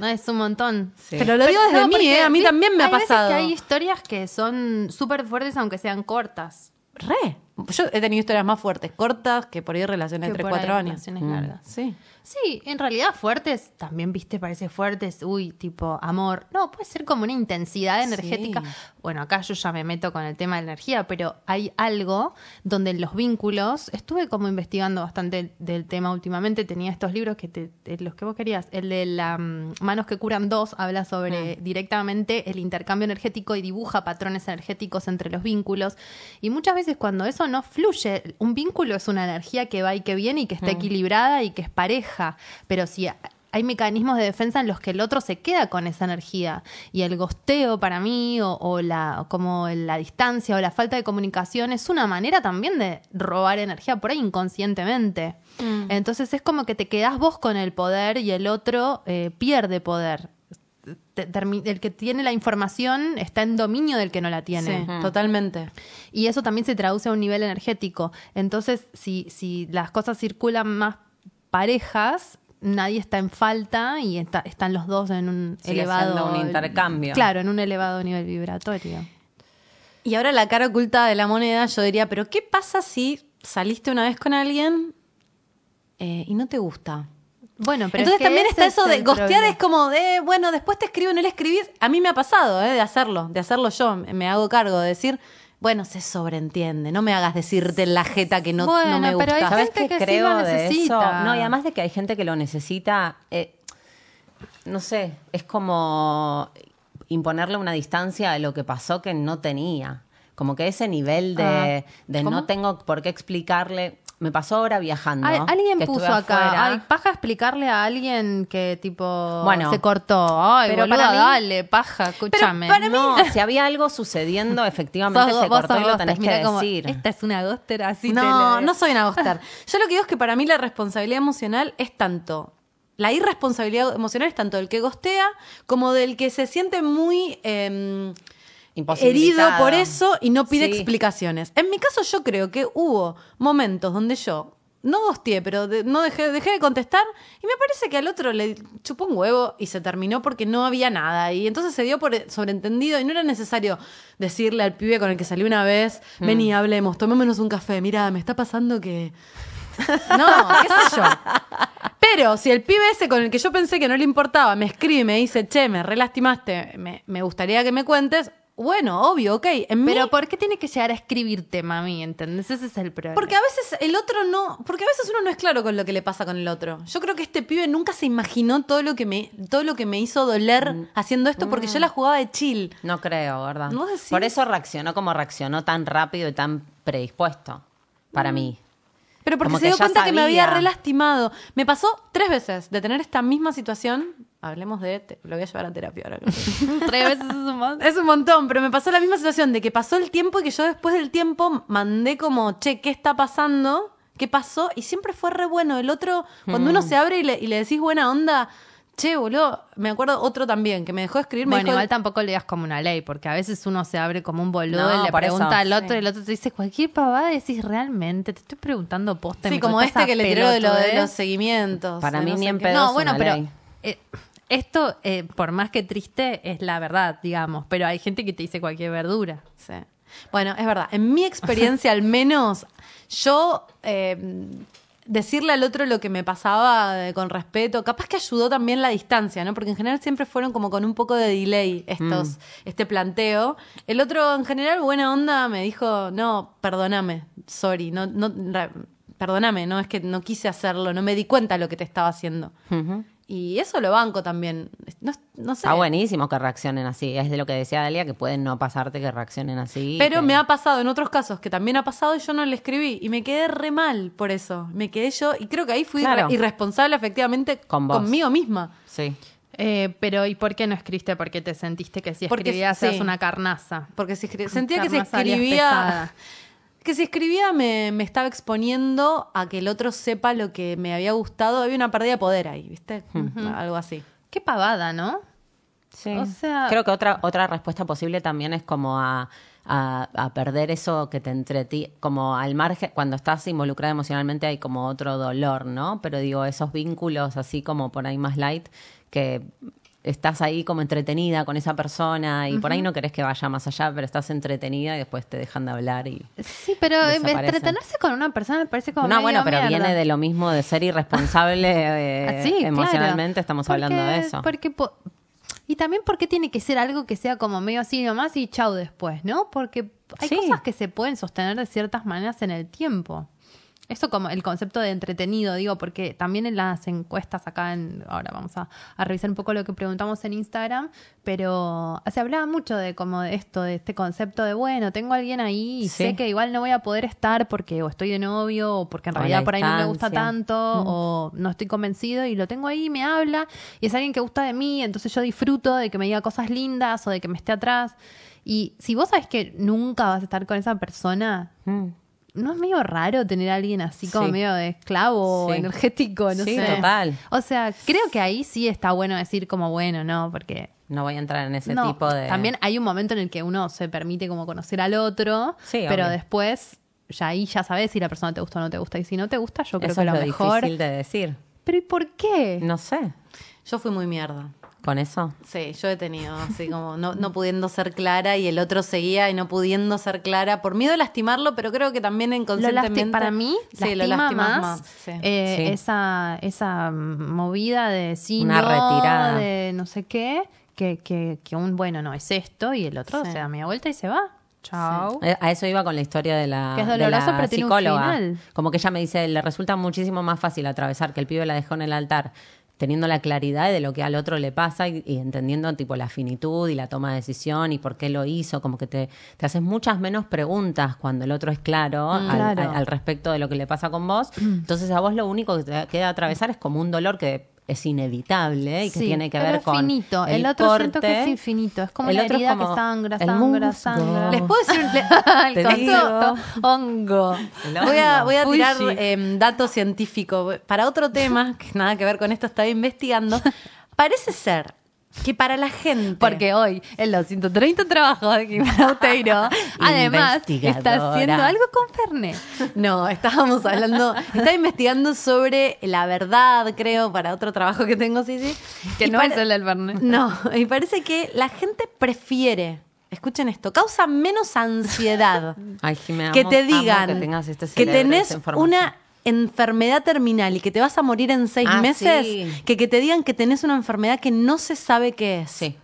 No, es un montón. Sí. pero lo digo desde No, mí, ¿eh? a mí vi- también me ha hay veces pasado. que hay historias que son súper fuertes aunque sean cortas. Re. Yo he tenido historias más fuertes, cortas, que por ahí relaciones de que 3, por ahí 4 años. relaciones Mm. largas. Sí. Sí, en realidad fuertes, también viste, parece fuertes, uy, tipo amor. No, puede ser como una intensidad Sí. energética. Bueno, acá yo ya me meto con el tema de la energía, pero hay algo donde en los vínculos, estuve como investigando bastante del tema últimamente, tenía estos libros que te, los que vos querías, el de la mm, Manos que curan dos, habla sobre directamente el intercambio energético y dibuja patrones energéticos entre los vínculos. Y muchas veces cuando eso no fluye, un vínculo es una energía que va y que viene y que está equilibrada y que es pareja. Pero si hay mecanismos de defensa en los que el otro se queda con esa energía y el gosteo para mí o, o la como la distancia o la falta de comunicación es una manera también de robar energía por ahí inconscientemente. Entonces es como que te quedás vos con el poder y el otro eh, pierde poder. El que tiene la información está en dominio del que no la tiene. Sí, totalmente. Y eso también se traduce a un nivel energético. Entonces, si, si las cosas circulan más parejas, nadie está en falta y está- están los dos en un Sigue elevado. un intercambio. Claro, en un elevado nivel vibratorio. Y ahora la cara oculta de la moneda, yo diría, pero ¿qué pasa si saliste una vez con alguien eh, y no te gusta? Bueno, pero Entonces es que también está es eso de gostear es como de, bueno, después te escribo en el escribir. A mí me ha pasado, ¿eh? De hacerlo, de hacerlo yo. Me hago cargo de decir, bueno, se sobreentiende. No me hagas decirte en la jeta que no, no me pero hay gusta. ¿Sabes gente que sí creo lo de eso? necesita. No, y además de que hay gente que lo necesita, eh, no sé, es como imponerle una distancia a lo que pasó que no tenía. Como que ese nivel de, de ¿Cómo? no tengo por qué explicarle. Me pasó ahora viajando. Alguien puso acá, afuera. ay, paja explicarle a alguien que tipo Bueno, se cortó. Ay, pero para mí- dale, paja, escúchame. para no, si había algo sucediendo, efectivamente Sos- se cortó y lo tenés que como, decir. Esta es una ghoster así. no, te no soy una gostar. Yo lo que digo es que para mí la responsabilidad emocional es tanto. La irresponsabilidad emocional es tanto del que gostea como del que se siente muy eh, herido por eso y no pide Sí. explicaciones. En mi caso, yo creo que hubo momentos donde yo no gosteé, pero de- no dejé, dejé de contestar y me parece que al otro le chupó un huevo y se terminó porque no había nada. Y entonces se dio por sobreentendido y no era necesario decirle al pibe con el que salí una vez, ven y hablemos, tomémonos un café, mira, me está pasando que... No, qué sé yo. Pero si el pibe ese con el que yo pensé que no le importaba me escribe y me dice, che, me relastimaste, me, me gustaría que me cuentes, bueno, obvio, ok. En Pero mí- ¿por qué tiene que llegar a escribirte, mami? ¿Entendés? Ese es el problema. porque a veces el otro no, porque a veces uno no es claro con lo que le pasa con el otro. Yo creo que este pibe nunca se imaginó todo lo que me, todo lo que me hizo doler Mm. haciendo esto porque yo la jugaba de chill. No creo, ¿verdad? ¿No decís? Por eso reaccionó como reaccionó tan rápido y tan predispuesto. Para mí. Pero porque Como se dio cuenta que me había sabía. relastimado. Me pasó tres veces de tener esta misma situación. Hablemos de, te- lo voy a llevar a terapia ahora. Tres veces es un montón. Es un montón, pero me pasó la misma situación de que pasó el tiempo y que yo después del tiempo mandé como, che, ¿qué está pasando? ¿Qué pasó? Y siempre fue re bueno. El otro, cuando Mm. uno se abre y le, y le decís buena onda, che, boludo, me acuerdo otro también que me dejó escribir. Me Bueno, dijo, igual tampoco le digas como una ley, porque a veces uno se abre como un boludo No, y le pregunta eso. al otro Sí. y el otro te dice cualquier pavada y decís realmente, te estoy preguntando posta. Sí, como este que le tiró de, lo, de los seguimientos. Para mí no ni en pedo. No, bueno, una pero ley. eh, esto, eh, por más que triste, es la verdad, digamos. Pero hay gente que te dice cualquier verdura. Sí. Bueno, es verdad. En mi experiencia, al menos, yo eh, decirle al otro lo que me pasaba eh, con respeto, capaz que ayudó también la distancia, ¿no? Porque en general siempre fueron como con un poco de delay estos, este planteo. El otro, en general, buena onda, me dijo, no, perdóname, sorry, no, no, perdóname, no es que no quise hacerlo, no me di cuenta de lo que te estaba haciendo. Y eso lo banco también. No, no sé. Está buenísimo que reaccionen así. Es de lo que decía Dalia, que pueden no pasarte que reaccionen así. Pero que- me ha pasado en otros casos que también ha pasado y yo no le escribí. Y me quedé re mal por eso. Me quedé yo. Y creo que ahí fui Claro. irresponsable efectivamente Con vos. conmigo misma. Sí. Eh, pero ¿y por qué no escribiste? Porque te sentiste que si Porque escribías sí. eras una carnaza. Porque si escri- sentía que alias escribía. Que si escribía me, me estaba exponiendo a que el otro sepa lo que me había gustado. Había una pérdida de poder ahí, ¿viste? Algo así. Qué pavada, ¿no? Sí. O sea- Creo que otra, otra respuesta posible también es como a, a- a perder eso que te entretiene, como al margen, cuando estás involucrada emocionalmente hay como otro dolor, ¿no? Pero digo, esos vínculos así como por ahí más light, que estás ahí como entretenida con esa persona y por ahí no querés que vaya más allá, pero estás entretenida y después te dejan de hablar y... Sí, pero eh, entretenerse con una persona me parece como No, medio bueno, pero mierda. viene de lo mismo de ser irresponsable eh, Ah, claro. emocionalmente, estamos hablando de eso. Porque po- y también porque tiene que ser algo que sea como medio así nomás y chau después, ¿no? Porque hay Sí. cosas que se pueden sostener de ciertas maneras en el tiempo. Eso como el concepto de entretenido, digo, porque también en las encuestas acá, en, ahora vamos a, a revisar un poco lo que preguntamos en Instagram, pero se hablaba mucho de como de esto, de este concepto de, bueno, tengo a alguien ahí y Sí. sé que igual no voy a poder estar porque o estoy de novio o porque en O realidad por ahí no me gusta tanto o no estoy convencido y lo tengo ahí, me habla y es alguien que gusta de mí, entonces yo disfruto de que me diga cosas lindas o de que me esté atrás. Y si vos sabes que nunca vas a estar con esa persona, Mm. ¿No es medio raro tener a alguien así como Sí. medio de esclavo Sí. energético? No Sí, sé. total. O sea, creo que ahí sí está bueno decir como bueno, ¿no? Porque No voy a entrar en ese no, tipo de... también hay un momento en el que uno se permite como conocer al otro, Sí, pero obvio. después ya ahí ya sabes si la persona te gusta o no te gusta. Y si no te gusta, yo creo Eso que es lo lo mejor. difícil de decir. Pero ¿y por qué? No sé, Yo fui muy mierda. Con eso. Sí, yo he tenido así como no, no pudiendo ser clara y el otro seguía y no pudiendo ser clara por miedo a lastimarlo, pero creo que también Lo inconscientemente. lasti- para mí, sí, lo lastima lastimas más, sí. eh, Sí. esa, esa movida de sí, Una no, retirada. de no sé qué, que, que, que un bueno no es esto y el otro Sí. se da media vuelta y se va. Chao. A eso iba con la historia de la, Que es de doloroso, la pero tiene un psicóloga. final. Como que ella me dice, le resulta muchísimo más fácil atravesar que el pibe la dejó en el altar teniendo la claridad de lo que al otro le pasa y, y entendiendo tipo la finitud y la toma de decisión y por qué lo hizo, como que te, te haces muchas menos preguntas cuando el otro es claro, al, Mm, claro. al- al respecto de lo que le pasa con vos. Entonces a vos lo único que te queda atravesar es como un dolor que es inevitable y que Sí, tiene que ver es con finito. El, el otro siento que es infinito. Es como El la otro es herida como que sangra, sangra, sangra. Les puedo decir un- le- el Te concepto digo. hongo. El Voy a, voy a Uy, tirar sí. em, dato científico. Para otro tema, que nada que ver con esto, estaba investigando. Parece ser que para la gente. Porque hoy, en los 130 trabajos de Jimena Uteiro, además está haciendo algo con Fernet. No, estábamos hablando, estaba investigando sobre la verdad, creo, para otro trabajo que tengo, sí, sí. Que Y no es el del Fernet. No, y parece que la gente prefiere, escuchen esto, causa menos ansiedad Ay, Jimena, que te digan que, tengas este que tenés una enfermedad terminal y que te vas a morir en seis Ah, meses, sí. que que te digan que tenés una enfermedad que no se sabe qué es. Sí.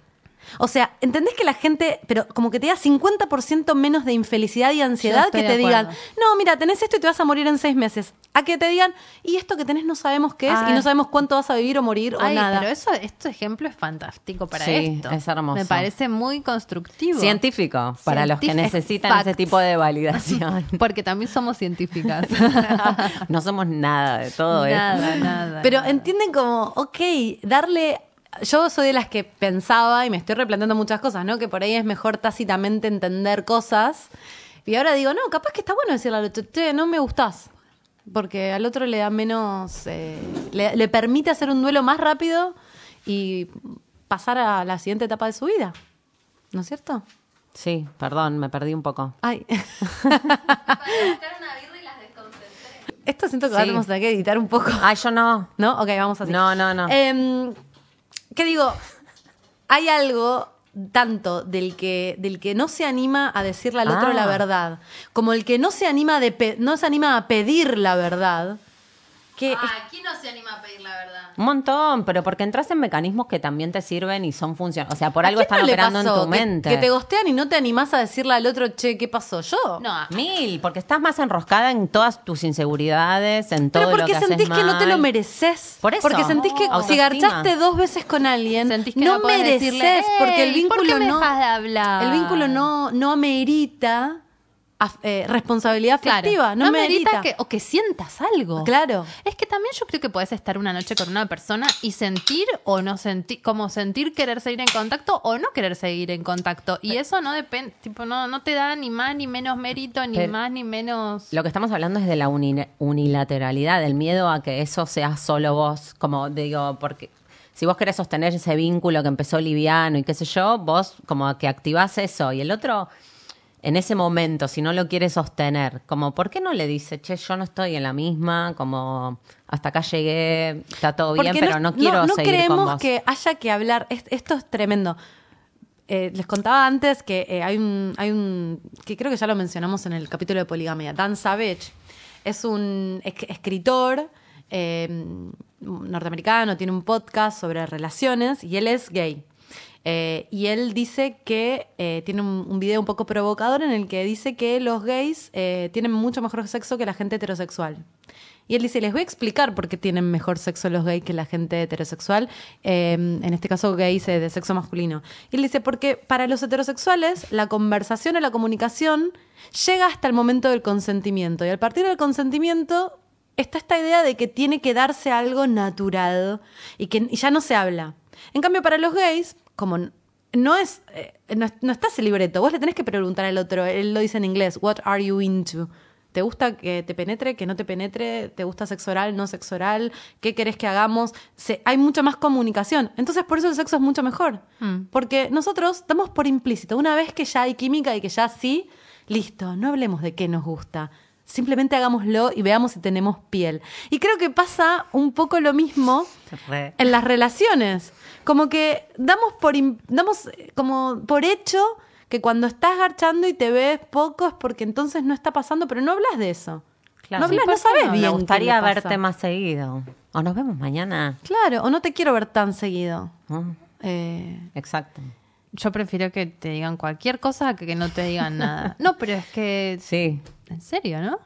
O sea, ¿entendés que la gente, pero como que te da 50% menos de infelicidad y ansiedad que te digan, no, mira, tenés esto y te vas a morir en seis meses? A que te digan, y esto que tenés no sabemos qué es y no sabemos cuánto vas a vivir o morir Ay, o nada. pero eso, este ejemplo es fantástico para Sí, esto. es hermoso. Me parece muy constructivo. Científico, para los que necesitan facts. ese tipo de validación. Porque también somos científicas. no somos nada de todo nada, esto. nada. Pero entienden como, ok, darle... Yo soy de las que pensaba, y me estoy replanteando muchas cosas, ¿no? Que por ahí es mejor tácitamente entender cosas. Y ahora digo, no, capaz que está bueno decirle al otro, "Che, no me gustás. Porque al otro le da menos... eh, le, le permite hacer un duelo más rápido y pasar a la siguiente etapa de su vida. ¿No es cierto? Sí, perdón, me perdí un poco. Ay. Esto siento que Sí. vamos a tener que editar un poco. Ay, yo no. ¿No? Ok, vamos así. No, no, no. Em, ¿Qué digo? Hay algo tanto del que, del que no se anima a decirle al otro Ah. la verdad, como el que no se anima, de no se anima a pedir la verdad, que ¿quién no se anima a pedir la verdad? Un montón, pero porque entras en mecanismos que también te sirven y son funcionales. O sea, por ¿a algo están no operando en tu Que- mente. Que, te gostean y no te animás a decirle al otro, che, ¿qué pasó? Yo. No, Mil, porque estás más enroscada en todas tus inseguridades, en todo Pero lo porque que haces sentís que no te lo mereces. Por eso. Porque sentís que si garchaste dos veces con alguien, Sentís que no, mereces decirle, porque el "Ey, ¿por vínculo qué me no. dejas de hablar? El vínculo no, no amerita eh, responsabilidad Claro. afectiva. No, me merita que, o que sientas algo. Claro. Es que también yo creo que puedes estar una noche con una persona y sentir o no sentir, como sentir querer seguir en contacto o no querer seguir en contacto. Y eso no depende, tipo, no, no te da ni más ni menos mérito, ni más ni menos. Lo que estamos hablando es de la uni- unilateralidad, del miedo a que eso sea solo vos. Como digo, porque si vos querés sostener ese vínculo que empezó liviano y qué sé yo, vos como que activás eso y el otro en ese momento, si no lo quiere sostener, como, ¿por qué no le dice, che, yo no estoy en la misma, como, hasta acá llegué, está todo bien, pero no, quiero no seguir con creemos vos? que haya que hablar. Es- Esto es tremendo. Eh, les contaba antes que eh, hay un, hay un, que creo que ya lo mencionamos en el capítulo de poligamia. Dan Savage es un esc- escritor eh, norteamericano, tiene un podcast sobre relaciones y él es gay. Eh, y él dice que eh, tiene un, un video un poco provocador en el que dice que los gays eh, tienen mucho mejor sexo que la gente heterosexual. Y él dice, les voy a explicar por qué tienen mejor sexo los gays que la gente heterosexual, eh, en este caso gays de sexo masculino. Y él dice, porque para los heterosexuales la conversación o la comunicación llega hasta el momento del consentimiento. Y a partir del consentimiento está esta idea de que tiene que darse algo natural y que ya no se habla. En cambio, para los gays, como no es, eh, no, no está ese libreto, vos le tenés que preguntar al otro, él lo dice en inglés, what are you into? ¿Te gusta que te penetre, que no te penetre? ¿Te gusta sexo oral, no sexo oral? ¿Qué querés que hagamos? Se- hay mucha más comunicación. Entonces, por eso el sexo es mucho mejor. Porque nosotros damos por implícito, una vez que ya hay química y que ya sí, listo, no hablemos de qué nos gusta. Simplemente hagámoslo y veamos si tenemos piel. Y creo que pasa un poco lo mismo en las relaciones. Como que damos por, damos eh, como por hecho que cuando estás garchando y te ves poco es porque entonces no está pasando, pero no hablas de eso. Claro. no hablas, Sí, no ¿por qué sabes no? bien. Me qué gustaría verte más seguido. O nos vemos mañana. Claro, o no te quiero ver tan seguido. Eh, Exacto. Yo prefiero que te digan cualquier cosa que que no te digan nada. No, pero es que. Sí. En serio, ¿no?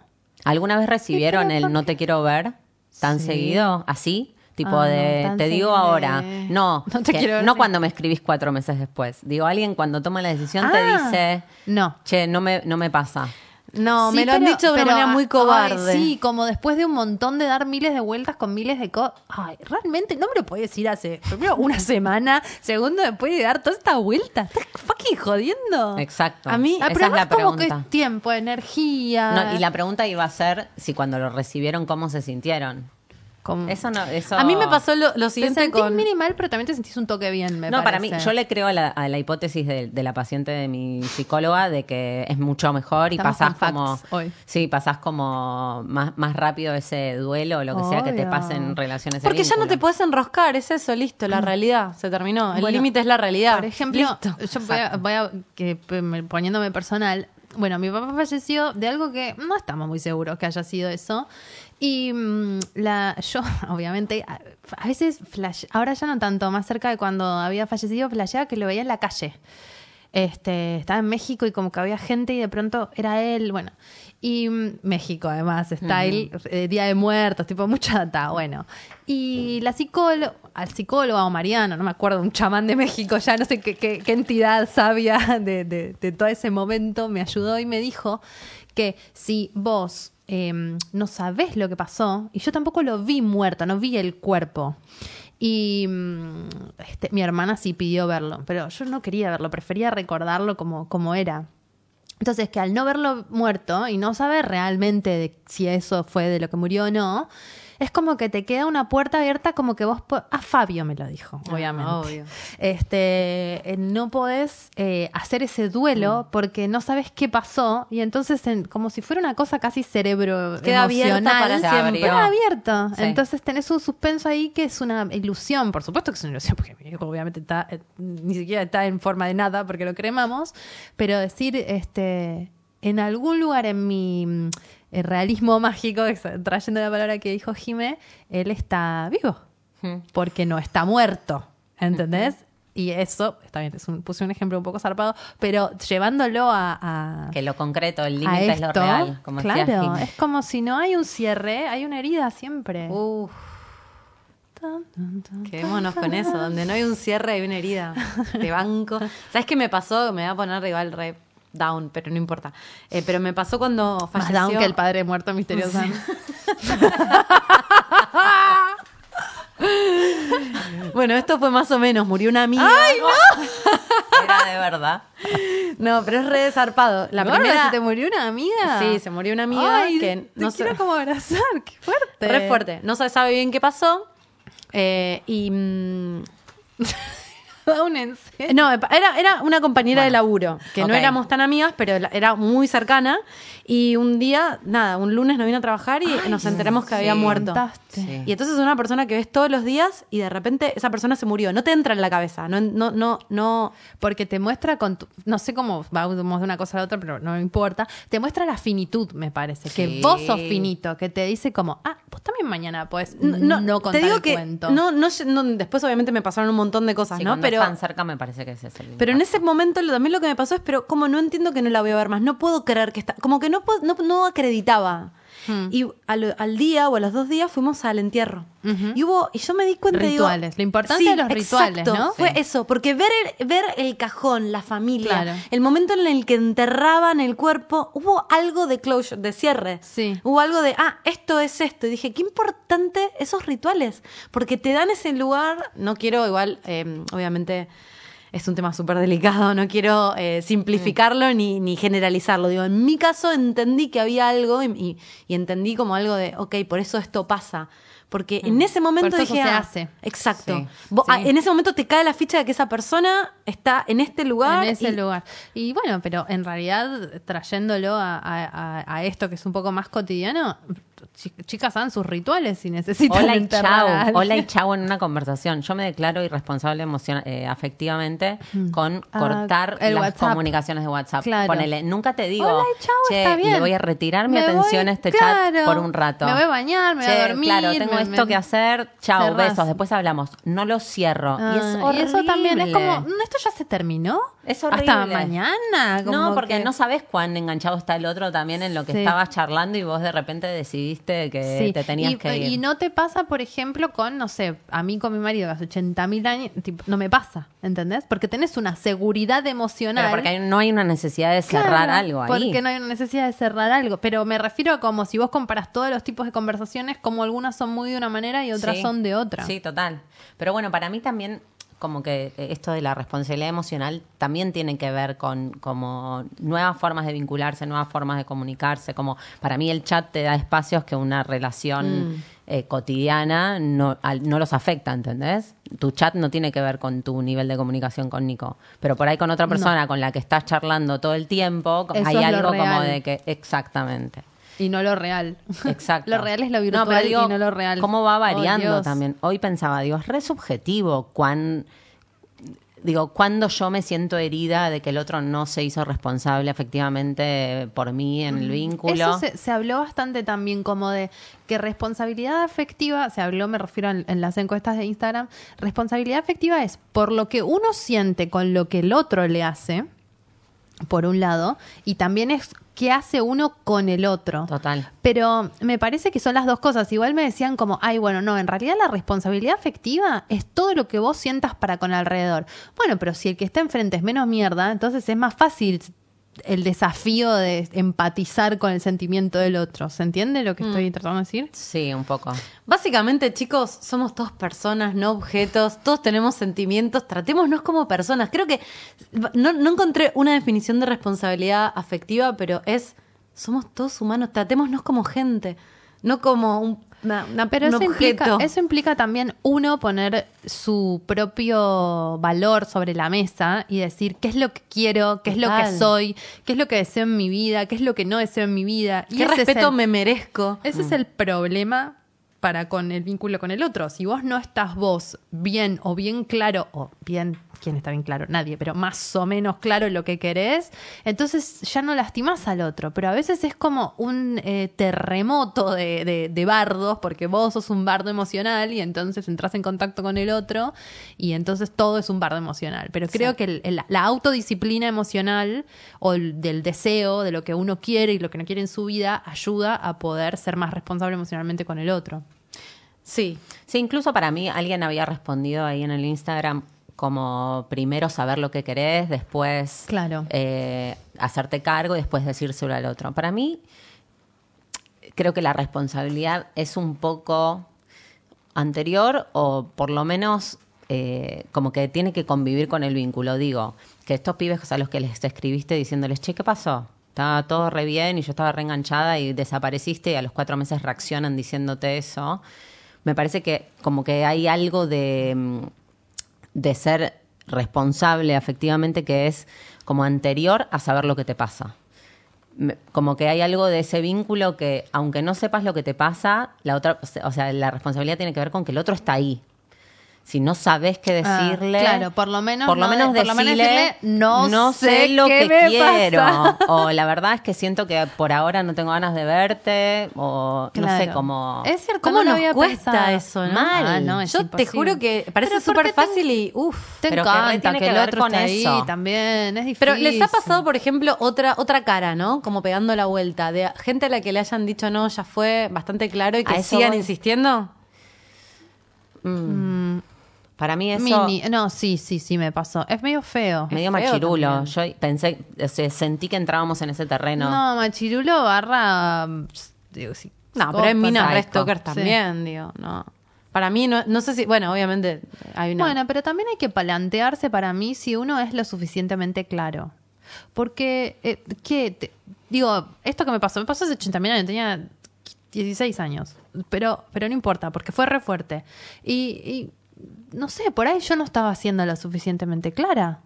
¿Alguna vez recibieron el ¿por no te quiero ver tan Sí. seguido? ¿Así? Tipo Ah, de, te digo ahora. No, No te que- quiero ver, no sí. cuando me escribís cuatro meses después. Digo, alguien cuando toma la decisión te Ah, dice, No. che, no me, no me pasa. no, Sí, me lo han pero- dicho de una pero, manera muy ay, cobarde. sí, como después de un montón de dar miles de vueltas con miles de cosas. Ay, realmente no me lo podés decir hace, primero, una semana, segundo, después de dar toda esta vuelta. ¿Estás fucking jodiendo? Exacto. A mí- Ah, esa pero es la además como que es tiempo, energía. No, y la pregunta iba a ser si cuando lo recibieron, ¿cómo se sintieron? Como- Eso no, eso... A mí me pasó lo, lo Te siguiente sentís con... minimal, pero también te sentís un toque bien, me no, para mí, yo le creo a la, a la hipótesis de, de la paciente de mi psicóloga de que es mucho mejor y Estamos pasás como. hoy. Sí, pasás como más, más rápido ese duelo o lo que sea que te pase en relaciones Porque ya no te puedes enroscar, es eso, listo, la realidad, se terminó. El Bueno, límite es la realidad. Por ejemplo, Listo. yo voy a, voy a- que, poniéndome personal. Bueno, mi papá falleció de algo que no estamos muy seguros que haya sido eso. Y mm, la, yo, obviamente, a, a veces, flash, ahora ya no tanto, más cerca de cuando había fallecido, flasheaba que lo veía en la calle. Este, estaba en México y como que había gente y de pronto era él, bueno. Y mm, México, además, style, eh, Día de Muertos, tipo, mucha data, bueno. Y la psicóloga, al psicólogo o Mariano, no me acuerdo, un chamán de México, ya no sé qué, qué- qué entidad sabia de, de- de todo ese momento, me ayudó y me dijo que si vos eh, no sabés lo que pasó, y yo tampoco lo vi muerto, no vi el cuerpo. Y mm, este, mi hermana sí pidió verlo, pero yo no quería verlo, prefería recordarlo como, como era. Entonces, que al no verlo muerto y no saber realmente si eso fue de lo que murió o no, es como que te queda una puerta abierta como que vos... Ah, Fabio me lo dijo, Ah, obviamente. obvio. Este, eh, no podés eh, hacer ese Mm. duelo porque no sabes qué pasó y entonces en- como si fuera una cosa casi cerebro Queda abierta emocional, para Se siempre. queda abierto. Sí. Entonces tenés un suspenso ahí que es una ilusión, por supuesto que es una ilusión, porque obviamente está, eh, ni siquiera está en forma de nada porque lo cremamos, pero decir, este, en algún lugar en mi eh, realismo mágico, trayendo la palabra que dijo Jime, él está vivo, porque no está muerto, ¿entendés? Y eso, está bien, es un- puse un ejemplo un poco zarpado, pero llevándolo a, a- Que lo concreto, el límite es lo real. Como decía claro, es como si no hay un cierre, hay una herida siempre. Uf, quedémonos con eso. Donde no hay un cierre, hay una herida. De banco. ¿Sabes qué me pasó? Me voy a poner igual re down, pero no importa. Eh, pero me pasó cuando Más falleció. down que el padre muerto misteriosamente. Bueno, esto fue más o menos, murió una amiga. Era de verdad. No, pero es re zarpado. La Gorda, primera ¿se te murió una amiga? Sí, se murió una amiga Ay, que te no sé- quiero como abrazar, qué fuerte. re fuerte. No se sabe bien qué pasó. Eh, y mm, No, era, era una compañera de Bueno, laburo, que no éramos tan amigas, pero era muy cercana. Y un día, nada, un lunes no vino a trabajar y nos enteramos que había muerto. Sí. Y entonces es una persona que ves todos los días y de repente esa persona se murió. No te entra en la cabeza. No, no, no, no. Porque te muestra con tu, no sé cómo vamos de una cosa a la otra, pero no me importa. Te muestra la finitud, me parece. Que vos sos finito, que te dice como, ah, vos también mañana pues No, no, no, contar te digo el que cuento. no, no, no- después obviamente me pasaron un montón de cosas, ¿no? Pero están cerca me parece que ese es el Pero en ese momento lo- también lo que me pasó es, pero como no entiendo que no la voy a ver más, no puedo creer que está, como que no, no, no acreditaba. Hmm. Y al, al día o a los dos días fuimos al entierro. Y hubo, y yo me di cuenta digo, Rituales, la importancia de los rituales, exacto, ¿no? Fue Sí. eso, porque ver el, ver el cajón, la familia, Claro. el momento en el que enterraban el cuerpo, hubo algo de closure, de cierre. Sí. Hubo algo de, ah, esto es esto. Y dije, qué importante esos rituales, porque te dan ese lugar, no quiero igual, eh, obviamente es un tema súper delicado, no quiero eh, simplificarlo ni, ni generalizarlo. Digo, en mi caso entendí que había algo y, y- y entendí como algo de, ok, por eso esto pasa. Porque en ese momento Por eso dije, se ah, hace. Exacto. Sí, Vos- sí. ah, En ese momento te cae la ficha de que esa persona está en este lugar. en ese y- lugar. Y bueno, pero en realidad, trayéndolo a, a- a- a esto que es un poco más cotidiano, chicas hagan sus rituales si necesitan Hola y alguien. hola y chau en una conversación. Yo me declaro irresponsable eh, afectivamente con Ah, cortar las WhatsApp. comunicaciones de WhatsApp. Claro. Ponele, nunca te digo, Hola y chau, che, está bien. le voy a retirar mi Me atención voy- a este claro, chat por un rato. me voy a bañar, me voy a Che, dormir, Claro, tengo me- esto me- que hacer, chao, Cerrás. besos, después hablamos. No lo cierro. y es Ah, eso también es como, "Mm, ¿esto ya se terminó? Es Hasta horrible. mañana. No, porque que- no sabes cuán enganchado está el otro también en lo que Sí. estabas charlando y vos de repente decidiste que Sí, te tenías y, que ir. y no te pasa, por ejemplo, con, no sé, a mí con mi marido que hace 80 mil años, tipo, no me pasa, ¿entendés? Porque tenés una seguridad emocional. Pero porque no hay una necesidad de cerrar Claro, algo ahí. Porque no hay una necesidad de cerrar algo. Pero me refiero a como si vos comparas todos los tipos de conversaciones, como algunas son muy de una manera y otras Sí. son de otra. Sí, total. Pero bueno, para mí también como que eh, esto de la responsabilidad emocional también tiene que ver con como nuevas formas de vincularse, nuevas formas de comunicarse, como para mí el chat te da espacios que una relación Mm. eh, cotidiana no, al- no los afecta, ¿entendés? Tu chat no tiene que ver con tu nivel de comunicación con Nico, pero por ahí con otra persona con la que estás charlando todo el tiempo, Eso hay algo como de que exactamente. Y no lo real. Exacto. lo real es lo virtual pero digo, y no lo real. ¿Cómo va Oh, variando también? Hoy pensaba, digo, es re subjetivo cuán. Digo, cuando yo me siento herida de que el otro no se hizo responsable efectivamente por mí en el vínculo. Eso se, se habló bastante también como de que responsabilidad afectiva, se habló, me refiero en, en las encuestas de Instagram, responsabilidad afectiva es por lo que uno siente con lo que el otro le hace, por un lado, y también es qué hace uno con el otro. Total. Pero me parece que son las dos cosas. Igual me decían como, ay, bueno, no, en realidad la responsabilidad afectiva es todo lo que vos sientas para con alrededor. Bueno, pero si el que está enfrente es menos mierda, entonces es más fácil el desafío de empatizar con el sentimiento del otro. ¿Se entiende lo que estoy tratando de decir? Sí, un poco. Básicamente, chicos, somos todos personas, no objetos, todos tenemos sentimientos, tratémonos como personas. Creo que no, no encontré una definición de responsabilidad afectiva, pero es, somos todos humanos, tratémonos como gente, no como un, una, una- Pero un eso implica, eso implica también uno poner su propio valor sobre la mesa y decir qué es lo que quiero, qué es lo que soy, qué es lo que deseo en mi vida, qué es lo que no deseo en mi vida. Y ¿Qué respeto el- me merezco? Ese es el problema para con el vínculo con el otro. Si vos no estás vos bien o bien claro, o bien, ¿quién está bien claro? Nadie, pero más o menos claro lo que querés, entonces ya no lastimás al otro. Pero a veces es como un eh, terremoto de, de- de bardos, porque vos sos un bardo emocional y entonces entras en contacto con el otro y entonces todo es un bardo emocional. Pero creo que el- el- la autodisciplina emocional o el- del deseo, de lo que uno quiere y lo que no quiere en su vida, ayuda a poder ser más responsable emocionalmente con el otro. Sí, Sí, incluso para mí alguien había respondido ahí en el Instagram como primero saber lo que querés, después Claro. eh, hacerte cargo y después decírselo al otro. Para mí, creo que la responsabilidad es un poco anterior o por lo menos eh, como que tiene que convivir con el vínculo. Digo, que estos pibes a los que les escribiste diciéndoles, che, ¿qué pasó? Estaba todo re bien y yo estaba reenganchada y desapareciste y a los cuatro meses reaccionan diciéndote eso. Me parece que como que hay algo de, mm, de ser responsable afectivamente que es como anterior a saber lo que te pasa como que hay algo de ese vínculo que, aunque no sepas lo que te pasa, la otra, o sea, la responsabilidad tiene que ver con que el otro está ahí. Si no sabes qué Ah, decirle, claro, por lo menos por lo no menos de- por lo menos decirle, decirle, "No sé lo que quiero, pasa". o la verdad es que siento que por ahora no tengo ganas de verte, o no sé cómo. Es cierto, ¿Cómo no nos había cuesta pensado. eso, no? Mal. Ah, no, es Yo te juro que parece Pero ¿por súper te- fácil y uff. Te Pero encanta que, que el otro con esté ahí también, es difícil. Pero les ha pasado, por ejemplo, otra otra cara, ¿no? Como pegando la vuelta, de gente a la que le hayan dicho no, ya fue bastante claro y que sigan voy. insistiendo. Para mí eso Mini, no, sí, sí, sí me pasó. Es medio feo. medio feo machirulo. también. Yo pensé, o sea, sentí que entrábamos en ese terreno. No, machirulo barra... digo, sí, No, pero hay minas psicópata. re stalkers Sí. también, digo, no. Para mí, no, no sé si, bueno, obviamente hay una... Bueno, pero también hay que plantearse para mí si uno es lo suficientemente claro. Porque, eh, ¿qué? Te- digo, esto que me pasó, me pasó hace 80 mil años, tenía 16 años. Pero, pero no importa, porque fue re fuerte. Y, y, no sé, por ahí yo no estaba siendo lo suficientemente clara.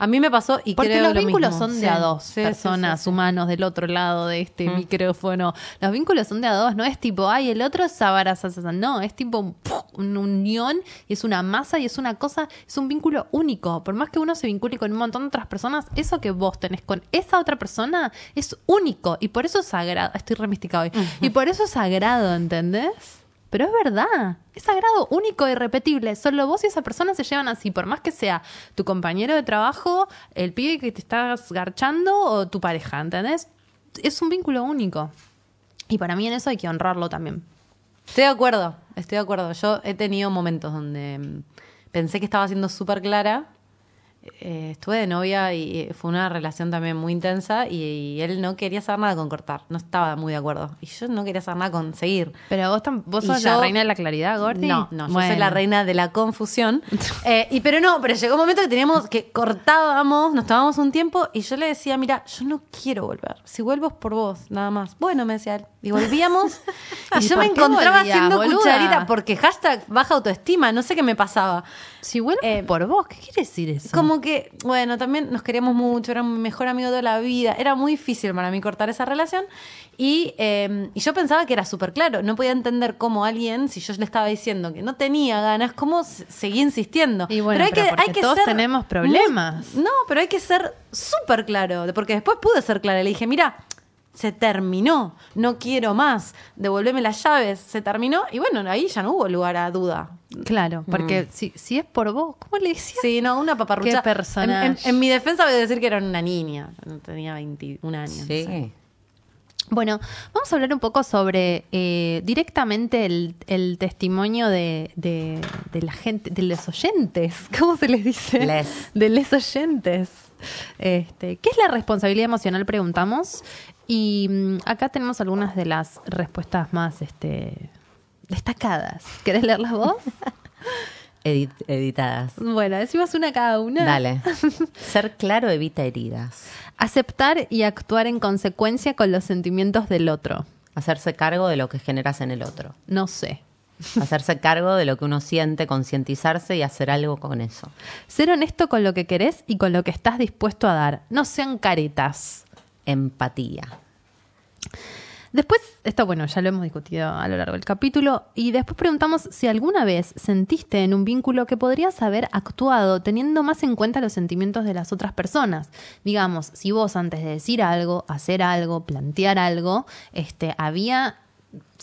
a mí me pasó y Porque creo los lo vínculos mismo. son de Sí, a dos sí, personas, sí, humanos, del otro lado de este Mm. micrófono. Los vínculos son de a dos, no es tipo, ay, el otro es. No, es tipo un- una unión y es una masa y es una cosa, es un vínculo único. Por más que uno se vincule con un montón de otras personas, eso que vos tenés con esa otra persona es único y por eso es sagrado. Estoy remisticado hoy. Y por eso es sagrado, ¿entendés? Pero es verdad, es sagrado, único e irrepetible. Solo vos y esa persona se llevan así, por más que sea tu compañero de trabajo, el pibe que te estás garchando o tu pareja, ¿entendés? Es un vínculo único. Y para mí en eso hay que honrarlo también. Estoy de acuerdo, estoy de acuerdo. Yo he tenido momentos donde mm, pensé que estaba siendo súper clara. Eh, estuve de novia y eh, fue una relación también muy intensa y, y él no quería saber nada con cortar, no estaba muy de acuerdo. Y yo no quería saber nada con seguir. Pero vos, tam- vos sos la reina de la claridad, Gordy. No, no, yo soy la reina de la confusión. Eh, y pero no, pero llegó un momento que teníamos que cortábamos, nos tomábamos un tiempo y yo le decía, mira, yo no quiero volver. Si vuelvo es por vos, nada más. Bueno, me decía él. Y volvíamos y ¿Y yo me encontraba haciendo boluda? cucharita porque hashtag baja autoestima, no sé qué me pasaba. Si vuelvo Eh, por vos, ¿qué quiere decir eso? Como que, bueno, también nos queríamos mucho, era mi mejor amigo de la vida. Era muy difícil para mí cortar esa relación. Y, eh, y yo pensaba que era súper claro. No podía entender cómo alguien, si yo le estaba diciendo que no tenía ganas, cómo se- seguía insistiendo. Y bueno, pero porque todos tenemos problemas. muy- no, pero hay que ser súper claro. Porque después pude ser clara. Le dije, mira. Se terminó, no quiero más, devolveme las llaves, se terminó y bueno, ahí ya no hubo lugar a duda. Claro, porque si, si es por vos, ¿cómo le decías? Sí, no, una paparrucha. Qué personaje. En, en- en mi defensa voy a decir que era una niña. Tenía 21 años. Sí. no sé. Bueno, vamos a hablar un poco sobre eh, directamente el, el testimonio de, de- de la gente, de los oyentes. ¿Cómo se les dice? Les. De los oyentes. Este, ¿Qué es la responsabilidad emocional? Preguntamos. Y mm, acá tenemos algunas de las respuestas más este, destacadas. ¿Querés leerlas vos? Edit- editadas. bueno, decimos una cada una. Dale. Ser claro evita heridas. Aceptar y actuar en consecuencia con los sentimientos del otro. Hacerse cargo de lo que generas en el otro. No sé. Hacerse cargo de lo que uno siente, concientizarse y hacer algo con eso. Ser honesto con lo que querés y con lo que estás dispuesto a dar. No sean caretas. Empatía. Después, esto bueno, ya lo hemos discutido a lo largo del capítulo, y después preguntamos si alguna vez sentiste en un vínculo que podrías haber actuado teniendo más en cuenta los sentimientos de las otras personas. Digamos, si vos antes de decir algo, hacer algo, plantear algo, este, había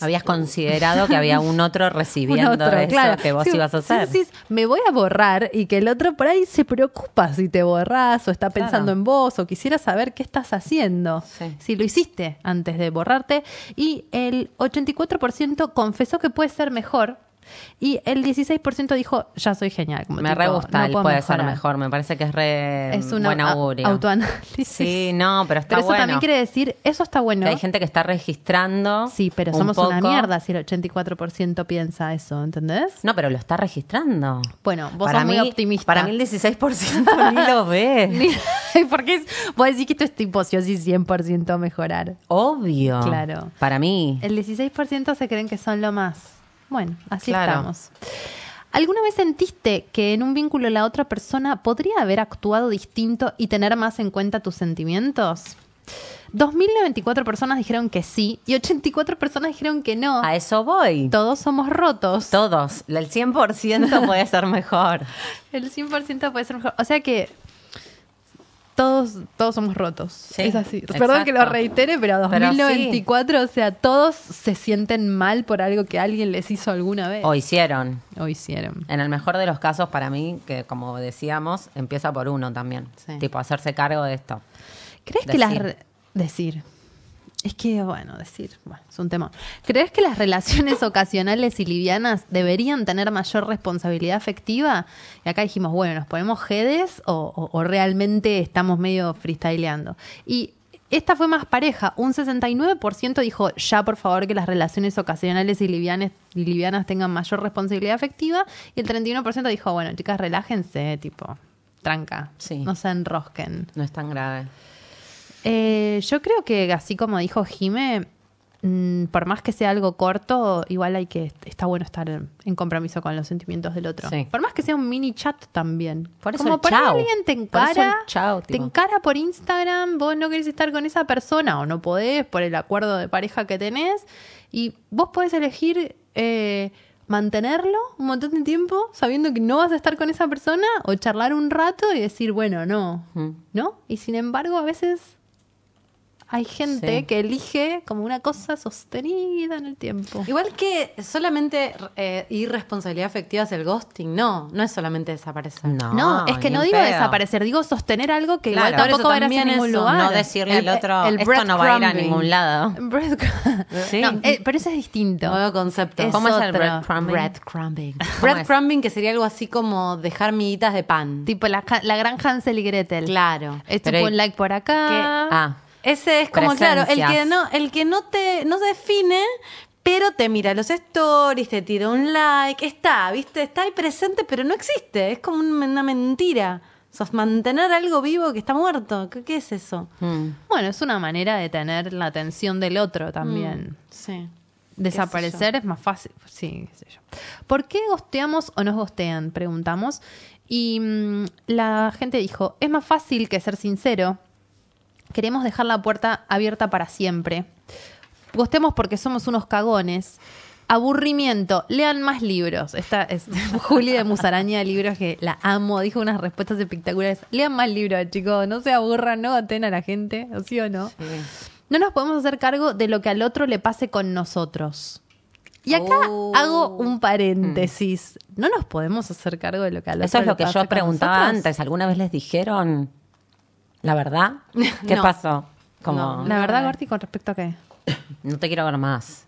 Habías considerado que había un otro recibiendo un otro, eso claro. que vos Sí, ibas a sí, hacer. sí, me voy a borrar y que el otro por ahí se preocupa si te borrás o está pensando Claro. en vos o quisiera saber qué estás haciendo. Sí. Si lo hiciste antes de borrarte. Y el 84% confesó que puede ser mejor Y el 16% dijo, ya soy genial. Como Me tipo, re gusta, no el puede ser mejor. Me parece que es re Es un buen au- augurio. autoanálisis. Sí, no, pero está Pero eso bueno. también quiere decir, eso está bueno. Que hay gente que está registrando. Sí, pero un somos una poco. mierda si el 84% piensa eso, ¿entendés? No, pero lo está registrando. Bueno, vos para sos muy mí, optimista. Para mí el 16% ni lo ve. Porque es, vos decís que esto es tipo sí 100% mejorar. Obvio. Claro. Para mí. El 16% se creen que son lo más. Bueno, así Claro. estamos. ¿Alguna vez sentiste que en un vínculo la otra persona podría haber actuado distinto y tener más en cuenta tus sentimientos? 2.094 personas dijeron que sí y 84 personas dijeron que no. A eso voy. Todos somos rotos. Todos. El 100% puede ser mejor. El 100% puede ser mejor. O sea que todos, todos somos rotos. Sí, es así. exacto. Perdón que lo reitere, pero Pero 2094, o sea, todos se sienten mal por algo que alguien les hizo alguna vez. O hicieron. O hicieron. En el mejor de los casos, para mí, que como decíamos, empieza por uno también. Sí. Tipo, hacerse cargo de esto. ¿Crees que las... Decir. Es que, bueno, decir, bueno, es un tema. ¿Crees que las relaciones ocasionales y livianas deberían tener mayor responsabilidad afectiva? Y acá dijimos, bueno, ¿nos ponemos jedes o, o- o realmente estamos medio freestyleando? Y esta fue más pareja. Un 69% dijo, ya por favor que las relaciones ocasionales y livianas, y livianas tengan mayor responsabilidad afectiva. Y el 31% dijo, bueno, chicas, relájense, tipo, tranca. Sí. No se enrosquen. No es tan grave. Eh, yo creo que así como dijo Jime, mm, por más que sea algo corto, igual hay que está bueno estar en, en compromiso con los sentimientos del otro. Sí. Por más que sea un mini chat también. Por eso como el por ahí chau. alguien te encara, te encara por Instagram, vos no querés estar con esa persona o no podés por el acuerdo de pareja que tenés y vos podés elegir eh, mantenerlo un montón de tiempo sabiendo que no vas a estar con esa persona o charlar un rato y decir, bueno, no, Mm. ¿no? Y sin embargo, a veces hay gente Sí. que elige como una cosa sostenida en el tiempo. Igual que solamente eh, irresponsabilidad afectiva es el ghosting, no, no es solamente desaparecer. No, No, es que no digo pedo. desaparecer, digo sostener algo que Claro. igual tampoco eso verás en también ningún eso, lugar. No decirle El- al otro, el esto no va a ir a ningún lado. Bread- Sí. No, eh, pero eso es distinto. Nuevo concepto. Es ¿Cómo es el otro. breadcrumbing? Breadcrumbing. Breadcrumbing que sería algo así como dejar miguitas de pan. Tipo la, la gran Hansel y Gretel. Claro. Es Pero tipo un like por acá. Ah, Ese es como, claro, el que no, el que no te, no se define, pero te mira los stories, te tira un like, está, viste, está ahí presente, pero no existe, es como un- una mentira. Sos mantener algo vivo que está muerto. ¿Qué, qué es eso? mm. Bueno, es una manera de tener la atención del otro también. Sí. Desaparecer es más fácil. Sí, qué sé yo. ¿Por qué gosteamos o nos gostean? Preguntamos. Y mm, la gente dijo, es más fácil que ser sincero. Queremos dejar la puerta abierta para siempre. Gosteamos porque somos unos cagones. Aburrimiento, lean más libros. Esta es Juli de Musaraña de libros que la amo, dijo unas respuestas espectaculares. Lean más libros, chicos, no se aburran, no aten a la gente, ¿o sí o no? No nos podemos hacer cargo de lo que al otro le pase con nosotros. Y acá Oh. hago un paréntesis. No nos podemos hacer cargo de lo que al otro Eso es le lo que pase yo preguntaba antes. ¿Alguna vez les dijeron la verdad? ¿Qué No. pasó? Como, No. La verdad, Gorti, con respecto a qué? no te quiero ver más.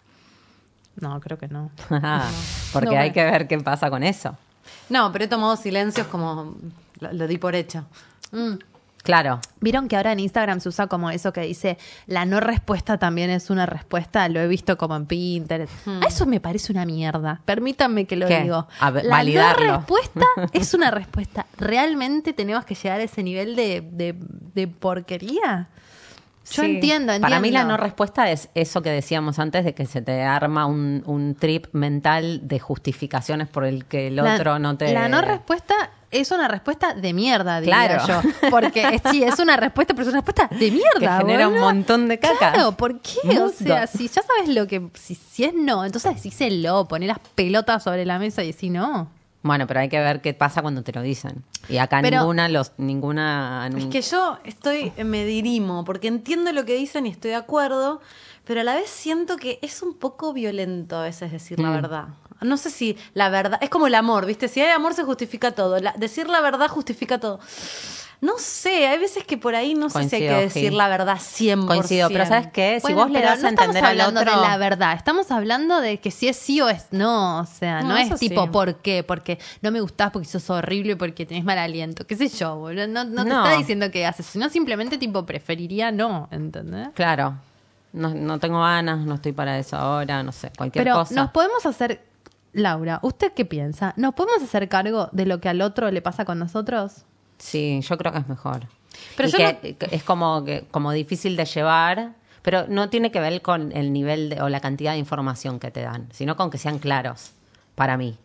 No, creo que no. Porque No, hay bueno. que ver qué pasa con eso. No, pero he tomado silencios como lo, lo di por hecho. Claro. Vieron que ahora en Instagram se usa como eso que dice la no respuesta también es una respuesta. Lo he visto como en Pinterest. A eso me parece una mierda. Permítanme que lo Hmm. ¿Qué? digo. A la validarlo. no respuesta es una respuesta. ¿Realmente tenemos que llegar a ese nivel de, de- de porquería? Yo Sí. entiendo, entiendo. Para mí la no respuesta es eso que decíamos antes de que se te arma un, un trip mental de justificaciones por el que el La- otro no te... La no respuesta es una respuesta de mierda, diría Claro. yo. Porque sí, es una respuesta, pero es una respuesta de mierda. Que genera un montón de caca. Claro, ¿por qué? O sea, si ya sabes lo que. Si, si es no, entonces decíselo, poné las pelotas sobre la mesa y decís no. Bueno, pero hay que ver qué pasa cuando te lo dicen. Y acá Pero- ninguna, los, ninguna... Es que yo estoy, me dirimo, porque entiendo lo que dicen y estoy de acuerdo, pero a la vez siento que es un poco violento a veces decir la Mm. verdad. No sé si la verdad, es como el amor, ¿viste? Si hay amor se justifica todo, La- decir la verdad justifica todo. No sé, hay veces que por ahí no sé si hay que decir la verdad 100%. Coincido, pero ¿sabes qué? Si Bueno, vos le das no a entender estamos al hablando otro... de la verdad, estamos hablando de que si es sí o es no, o sea, no, No, es tipo sí. por qué, porque no me gustás, porque sos horrible, porque tenés mal aliento, qué sé yo, boludo. No, no te está diciendo que haces, sino simplemente tipo preferiría no, ¿entendés? Claro. No, no tengo ganas, no estoy para eso ahora, no sé, cualquier Pero cosa. nos podemos hacer, Laura, ¿usted qué piensa? ¿Nos podemos hacer cargo de lo que al otro le pasa con nosotros? Sí, yo creo que es mejor. Pero Y yo que, que es como, que, como difícil de llevar, pero no tiene que ver con el nivel de- o la cantidad de información que te dan, sino con que sean claros, para mí.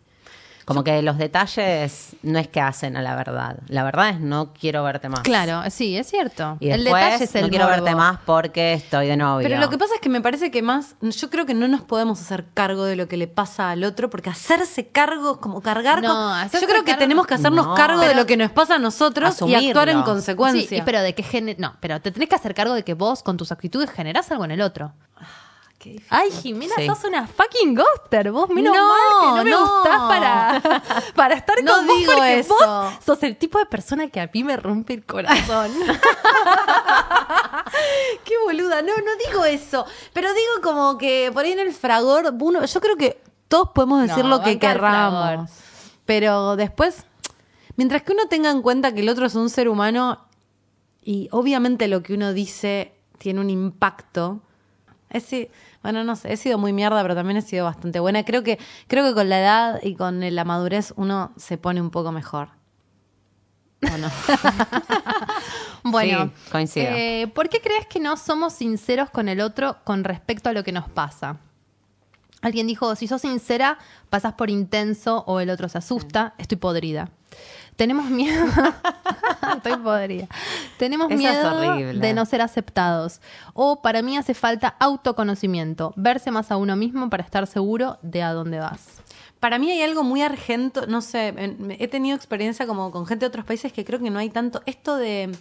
Como que los detalles no es que hacen a la verdad. La verdad es no quiero verte más. Claro, sí, es cierto. Y el después, detalle es el no quiero morbo. verte más porque estoy de novio. Pero lo que pasa es que me parece que más, yo creo que no nos podemos hacer cargo de lo que le pasa al otro, porque hacerse cargo, como cargar No, con- Yo creo que cargo- tenemos que hacernos No. cargo de lo que nos pasa a nosotros y actuar en consecuencia. Sí, y pero de qué gene- no, pero te tenés que hacer cargo de que vos con tus actitudes generás algo en el otro. Qué difícil. Ay, Jimena, Sí. sos una fucking ghoster. Vos menos No, mal que no me no. gustás para, para estar No con vos digo porque eso. vos sos el tipo de persona que a mí me rompe el corazón. Qué boluda, no, no digo eso. Pero digo como que por ahí en el fragor, uno, yo creo que todos podemos decir No, lo que querramos. Pero después, mientras que uno tenga en cuenta que el otro es un ser humano y obviamente lo que uno dice tiene un impacto. Bueno, no sé, he sido muy mierda, pero también he sido bastante buena. Creo que, creo que con la edad y con la madurez uno se pone un poco mejor. ¿O no? bueno, Sí, coincido. eh, ¿por qué crees que no somos sinceros con el otro con respecto a lo que nos pasa? Alguien dijo, si sos sincera, pasás por intenso o el otro se asusta, estoy podrida. Tenemos miedo. estoy podrida. Tenemos Esa miedo de no ser aceptados. O para mí hace falta autoconocimiento, verse más a uno mismo para estar seguro de a dónde vas. Para mí hay algo muy argento, no sé, he tenido experiencia como con gente de otros países que creo que no hay tanto esto de,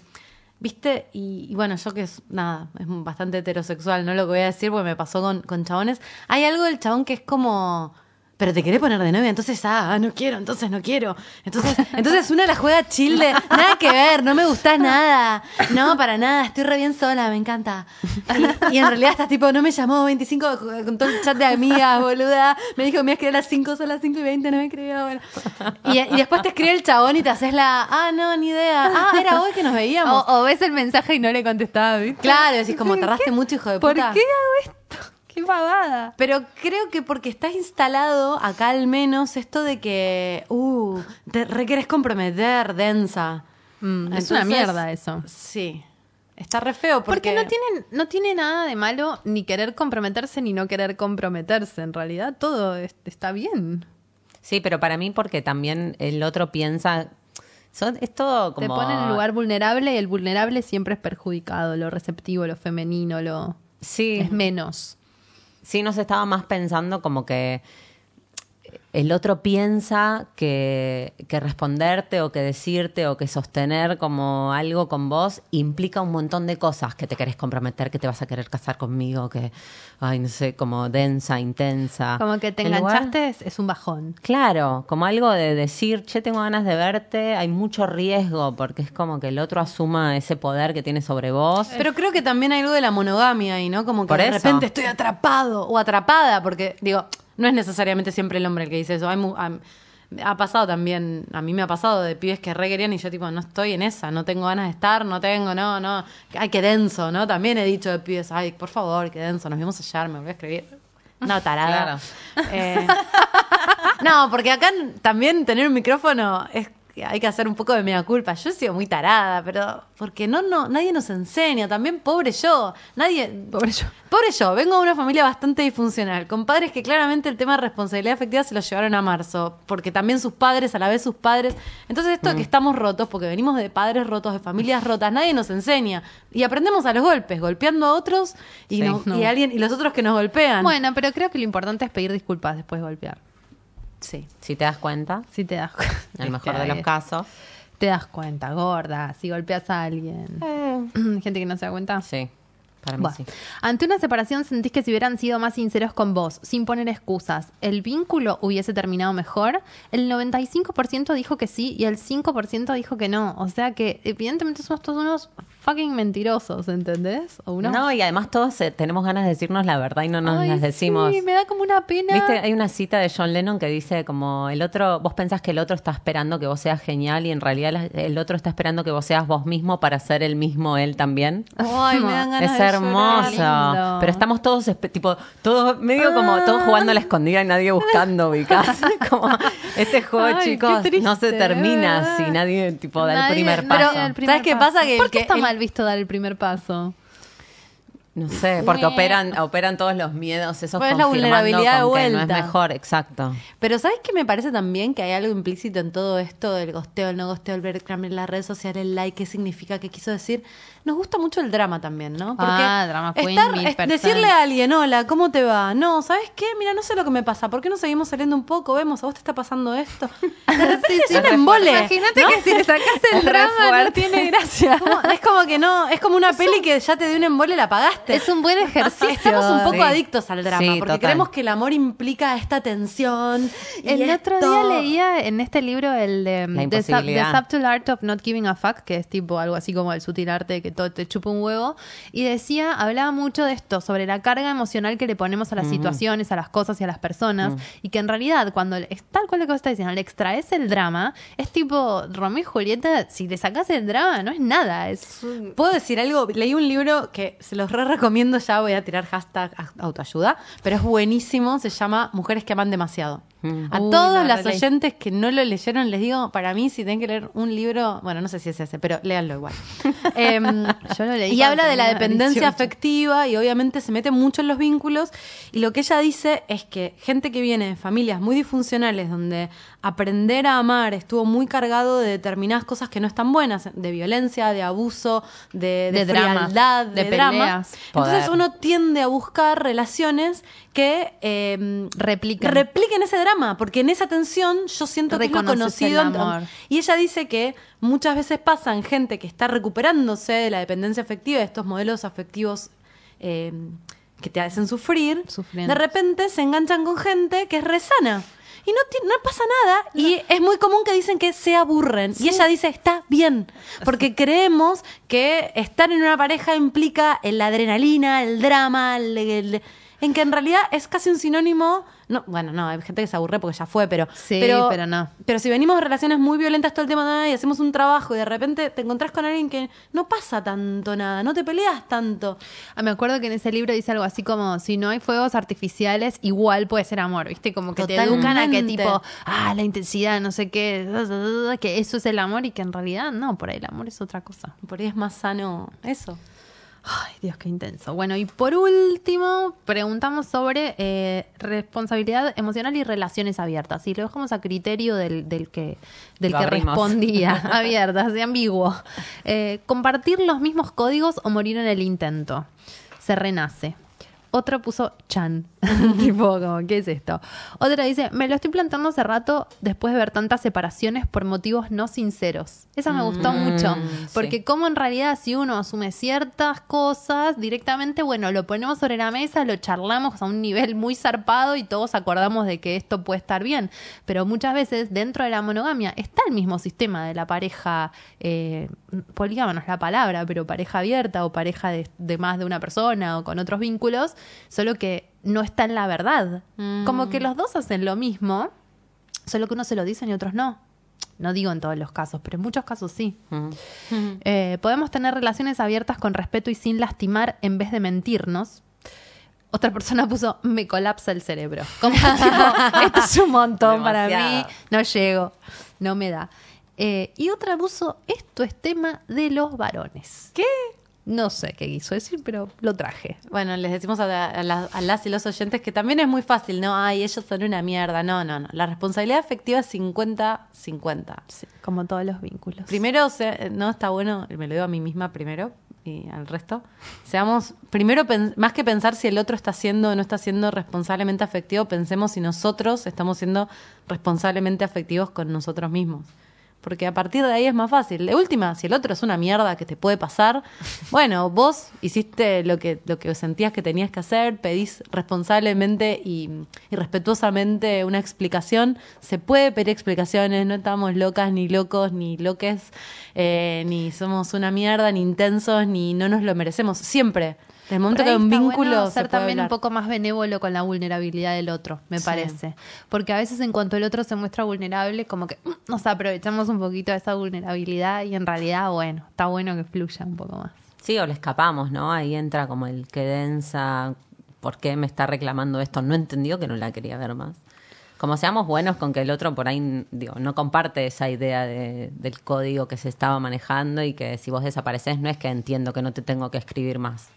viste, y, y bueno, yo que es, nada, es bastante heterosexual, no lo que voy a decir porque me pasó con, con chabones, hay algo del chabón que es como... Pero te querés poner de novia, entonces, ah, no quiero, entonces no quiero. Entonces, entonces una la juega chill de, nada que ver, no me gustás nada. No, para nada, estoy re bien sola, me encanta. Y, y en realidad estás tipo, no me llamó 25 con todo el chat de amigas, boluda. Me dijo, me escribí a las 5, son las 5 y 20, no me escribió. Bueno. Y, y después te escribe el chabón y te haces la, ah, no, ni idea. Ah, era hoy que nos veíamos. O, o ves el mensaje y no le contestabas, ¿viste? Claro, decís como, tardaste mucho, hijo de ¿Por puta. qué hago esto? ¡Qué pavada! Pero creo que porque está instalado acá al menos esto de que, uh, te requieres comprometer, densa. Mm, es una mierda eso. Sí. Está re feo porque, Porque no tiene, no tiene nada de malo ni querer comprometerse ni no querer comprometerse. En realidad todo es- está bien. Sí, pero para mí porque también el otro piensa... son- es todo como... Te pone en un lugar vulnerable y el vulnerable siempre es perjudicado. Lo receptivo, lo femenino, lo Sí, es menos. Sí nos estaba más pensando como que el otro piensa que, que responderte o que decirte o que sostener como algo con vos implica un montón de cosas, que te querés comprometer, que te vas a querer casar conmigo, que, ay, no sé, como densa, intensa. Como que te lugar- enganchaste es, un bajón. Claro, como algo de decir, che, tengo ganas de verte, hay mucho riesgo, porque es como que el otro asuma ese poder que tiene sobre vos. Pero creo que también hay algo de la monogamia ahí, ¿no? Como que de repente estoy atrapado o atrapada, porque digo, no es necesariamente siempre el hombre el que dice eso. Ha, pasado también, a mí me ha pasado de pibes que re querían y yo tipo, no estoy en esa, no tengo ganas de estar, no tengo, no, no. Ay, qué denso, ¿no? También he dicho de pibes, ay, por favor, qué denso, nos vimos ayer, me voy a escribir. No, tarada. Eh, no, porque acá también tener un micrófono es que hay que hacer un poco de mea culpa. Yo he sido muy tarada, pero porque no, no, nadie nos enseña. También pobre yo. Nadie. Pobre yo. Pobre yo. Vengo de una familia bastante disfuncional, con padres que claramente el tema de responsabilidad afectiva se lo llevaron a marzo, porque también sus padres, a la vez sus padres. Entonces esto de que estamos rotos, porque venimos de padres rotos, de familias rotas, nadie nos enseña. Y aprendemos a los golpes, golpeando a otros y, Sí. nos- No. y alguien y los otros que nos golpean. Bueno, pero creo que lo importante es pedir disculpas después de golpear. Sí. Si te das cuenta, Si te das cuenta. en el mejor de los casos. Te das cuenta, gorda, si golpeas a alguien. Gente que no se da cuenta. Sí. Para mí Bueno, sí. Ante una separación sentís que si hubieran sido más sinceros con vos, sin poner excusas, ¿el vínculo hubiese terminado mejor? El 95% dijo que sí y el 5% dijo que no. O sea que evidentemente somos todos unos fucking mentirosos, ¿entendés? O unos... No, y además todos eh, tenemos ganas de decirnos la verdad y no nos Ay, las decimos. Sí, me da como una pena. Viste, hay una cita de John Lennon que dice como el otro, vos pensás que el otro está esperando que vos seas genial y en realidad el otro está esperando que vos seas vos mismo para ser el mismo él también. Ay, me dan ganas Es de hermoso. lindo. Pero estamos todos, tipo, todos, medio como todos jugando a la escondida y nadie buscando ubicás. como este juego, Ay, chicos, no se termina si nadie, tipo, da el primer paso. ¿Sabes qué pasa? Que ¿Por qué que- está el- mal visto dar el primer paso? No sé, porque operan, operan todos los miedos, esos Pues es la vulnerabilidad de que no es vuelta. mejor, exacto. Pero ¿sabes qué me parece también? Que hay algo implícito en todo esto del gosteo, el no gosteo, el breadcrumb en las redes sociales, el like, qué significa, qué quiso decir. Nos gusta mucho el drama también, ¿no? Ah, drama queen, estar- mil es- percent. decirle a alguien, hola, ¿cómo te va? No, ¿sabes qué? Mira, no sé lo que me pasa. ¿Por qué no seguimos saliendo un poco? Vemos, a vos te está pasando esto. Es un embole. Imagínate ¿no? que si le sacas el drama no tiene gracia. Como- es como que no, es como una peli que ya te dio un embole, la pagaste. Es un buen ejercicio. Estamos un poco Sí. adictos al drama, Sí, porque total. creemos que el amor implica esta tensión. y El otro día leía en este libro el de The, Sub- The. Subtle Art of Not Giving a Fuck, que es tipo algo así como el sutil arte de que todo te chupa un huevo, y decía, hablaba mucho de esto, sobre la carga emocional que le ponemos a las situaciones, a las cosas y a las personas, y que en realidad cuando es tal cual lo que vos estás diciendo, le extraes el drama, es tipo Romeo y Julieta, si le sacas el drama, no es nada, es ¿Puedo decir algo? Leí un libro que se los re recomiendo, ya voy a tirar hashtag autoayuda, pero es buenísimo, se llama Mujeres que aman demasiado. A Uy, todos la las oyentes que no lo leyeron, les digo, para mí, si tienen que leer un libro, bueno, no sé si es ese, pero léanlo igual. Em, Yo lo leí y habla de la dependencia 18. afectiva y obviamente se mete mucho en los vínculos. Y lo que ella dice es que gente que viene de familias muy disfuncionales, donde aprender a amar estuvo muy cargado de determinadas cosas que no están buenas, de violencia, de abuso, de, de, frialdad, de, de drama. peleas. Entonces uno tiende a buscar relaciones que em, Repliquen. repliquen ese drama, porque en esa tensión yo siento que es lo Reconoces conocido. el. Y ella dice que muchas veces pasan gente que está recuperándose de la dependencia afectiva, de estos modelos afectivos eh, que te hacen sufrir, Sufriendo. de repente se enganchan con gente que es resana. Y no, no pasa nada. Y es muy común que dicen que se aburren. Y ella dice, está bien. Porque creemos que estar en una pareja implica la adrenalina, el drama, el- el- en que en realidad es casi un sinónimo. No, bueno, no, hay gente que se aburre porque ya fue, pero. Sí, pero no. Pero si venimos de relaciones muy violentas todo el tema y hacemos un trabajo y de repente te encontrás con alguien que no pasa tanto nada, no te peleas tanto. Ah, me acuerdo que en ese libro dice algo así como, si no hay fuegos artificiales, igual puede ser amor, ¿viste? Como que te educan a que tipo, ah, la intensidad, no sé qué, que eso es el amor y que en realidad no, por ahí el amor es otra cosa. Por ahí es más sano eso. Ay, Dios, qué intenso. Bueno, y por último, preguntamos sobre eh, responsabilidad emocional y relaciones abiertas. Y lo dejamos a criterio del, del que, del Lo que abrimos. respondía. abiertas, de ambiguo. Eh, compartir los mismos códigos o morir en el intento. Se renace. Otro puso Chan. tipo, como, ¿qué es esto? Otra dice, me lo estoy planteando hace rato después de ver tantas separaciones por motivos no sinceros. Esa me gustó mucho. Porque sí. como en realidad si uno asume ciertas cosas directamente, bueno, lo ponemos sobre la mesa, lo charlamos a un nivel muy zarpado y todos acordamos de que esto puede estar bien. Pero muchas veces dentro de la monogamia está el mismo sistema de la pareja, eh, polígama no es la palabra, pero pareja abierta o pareja de, de más de una persona o con otros vínculos, solo que no está en la verdad. Como que los dos hacen lo mismo, solo que uno se lo dicen y otros no. No digo en todos los casos, pero en muchos casos sí. Mm. Eh, podemos tener relaciones abiertas con respeto y sin lastimar en vez de mentirnos. Otra persona puso, me colapsa el cerebro. Como tipo, esto es un montón para mí, no llego, no me da. Eh, y otra puso, esto es tema de los varones. ¿Qué? No sé qué quiso decir, pero lo traje. Bueno, les decimos a, la- a la- a las y los oyentes que también es muy fácil, ¿no? Ay, ellos son una mierda. No, no, no. La responsabilidad afectiva es 50-50. Sí, como todos los vínculos. Primero, se- no está bueno, me lo digo a mí misma primero y al resto. Seamos, primero, pen- más que pensar si el otro está siendo o no está siendo responsablemente afectivo, pensemos si nosotros estamos siendo responsablemente afectivos con nosotros mismos. Porque a partir de ahí es más fácil. De última, si el otro es una mierda que te puede pasar, bueno, vos hiciste lo que, lo que sentías que tenías que hacer, pedís responsablemente y, y respetuosamente una explicación. Se puede pedir explicaciones, no estamos locas, ni locos, ni loques, eh, ni somos una mierda, ni intensos, ni no nos lo merecemos. Siempre. El momento que hay un vínculo. bueno se ser puede también un poco más benévolo con la vulnerabilidad del otro, me Sí. parece. Porque a veces en cuanto el otro se muestra vulnerable, como que mm, nos aprovechamos un poquito de esa vulnerabilidad y en realidad, bueno, está bueno que fluya un poco más. Sí, o le escapamos, ¿no? Ahí entra como el que densa, ¿por qué me está reclamando esto? No entendió que no la quería ver más. Como seamos buenos con que el otro por ahí, digo, no comparte esa idea de- del código que se estaba manejando y que si vos desapareces no es que entiendo que no te tengo que escribir más.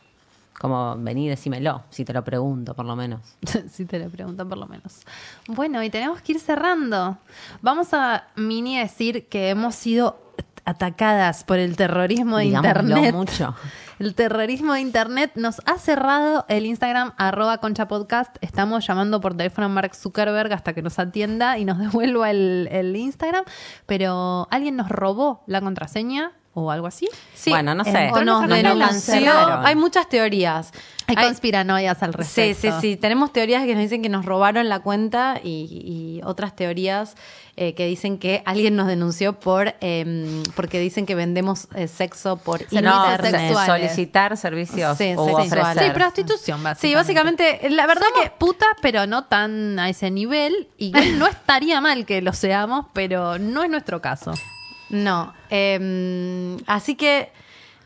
Como vení, decímelo, si te lo pregunto, por lo menos. si te lo preguntan por lo menos. Bueno, y tenemos que ir cerrando. Vamos a mini decir que hemos sido atacadas por el terrorismo de Digámoslo Internet. mucho. El terrorismo de Internet nos ha cerrado el Instagram arroba concha podcast. Estamos llamando por teléfono a Mark Zuckerberg hasta que nos atienda y nos devuelva el, el Instagram. Pero alguien nos robó la contraseña o algo así. Sí, Bueno, no sé. O nos denunció. Hay muchas teorías. Hay, Hay- conspiranoias al Sí, respecto. sí, sí. Tenemos teorías que nos dicen que nos robaron la cuenta y, y otras teorías eh, que dicen que alguien nos denunció por eh, porque dicen que vendemos eh, sexo por Servicios No, sexuales. solicitar servicios Sí, o sexuales. ofrecer. Sí, prostitución, básicamente. Sí, básicamente, la verdad Somos que putas, pero no tan a ese nivel. Y no estaría mal que lo seamos, pero no es nuestro caso. No. Eh, así que,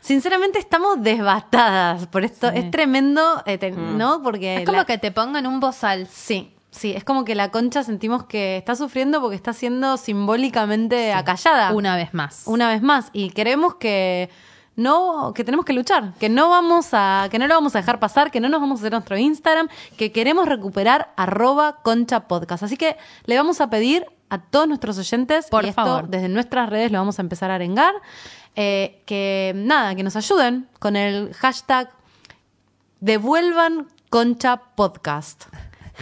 sinceramente, estamos devastadas por esto. Es tremendo, eh, te- ¿no? Porque Es como la- que te pongan un bozal. Sí, sí, es como que la concha sentimos que está sufriendo porque está siendo simbólicamente acallada. Una vez más. Una vez más. Y creemos que no, que tenemos que luchar, que no vamos a, que no lo vamos a dejar pasar, que no nos vamos a hacer nuestro Instagram, que queremos recuperar arroba concha podcast. Así que le vamos a pedir a todos nuestros oyentes, Por y esto favor. desde nuestras redes lo vamos a empezar a arengar, eh, que nada, que nos ayuden con el hashtag devuelvan concha podcast.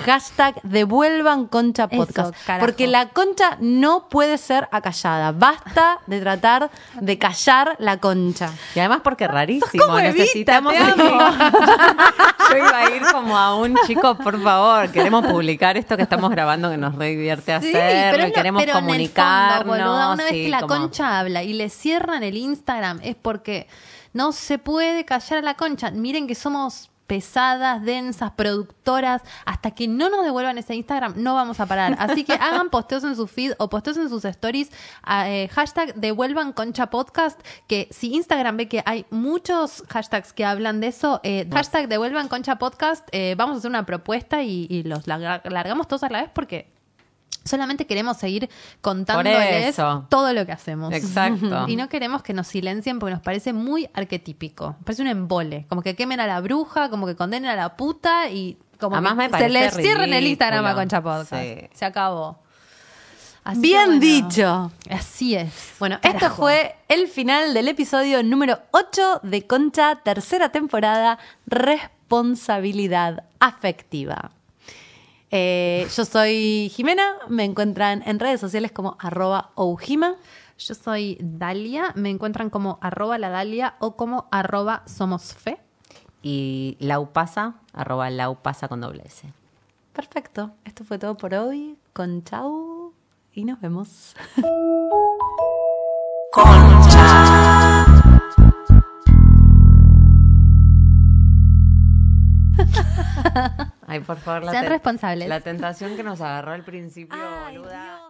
Hashtag devuelvan concha podcast. porque la concha no puede ser acallada. Basta de tratar de callar la concha. Y además porque es rarísimo, como Evita, necesitamos... amo. Yo iba a ir como a un chico, por favor, queremos publicar esto que estamos grabando que nos re divierte Sí, hacerlo y no- queremos pero en el fondo, comunicarnos. boluda, una vez que la como- concha habla y le cierran el Instagram es porque no se puede callar a la concha. Miren que somos pesadas, densas, productoras, hasta que no nos devuelvan ese Instagram no vamos a parar. Así que hagan posteos en su feed o posteos en sus stories, eh, hashtag devuelvan concha podcast, que si Instagram ve que hay muchos hashtags que hablan de eso, eh, hashtag devuelvan concha podcast, eh, vamos a hacer una propuesta y, y los larga- largamos todos a la vez porque Solamente queremos seguir contándoles todo lo que hacemos. Exacto. Y no queremos que nos silencien porque nos parece muy arquetípico. Parece un embole. Como que quemen a la bruja, como que condenen a la puta y como Además que me se les cierren el. Instagram a Concha Podcast. Sí. Se acabó. Así Bien bueno, dicho. Así es. Bueno, esto fue el final del episodio número 8 de Concha, tercera temporada, Responsabilidad Afectiva. Eh, yo soy Jimena, me encuentran en redes sociales como arroba oujima. Yo soy Dalia. Me encuentran como arroba la Dalia o como arroba somos fe. Y laupasa, arroba laupasa con doble S. Perfecto, esto fue todo por hoy. Con chau y nos vemos. Ay, por favor, la Sean responsables. La tentación que nos agarró al principio, boluda.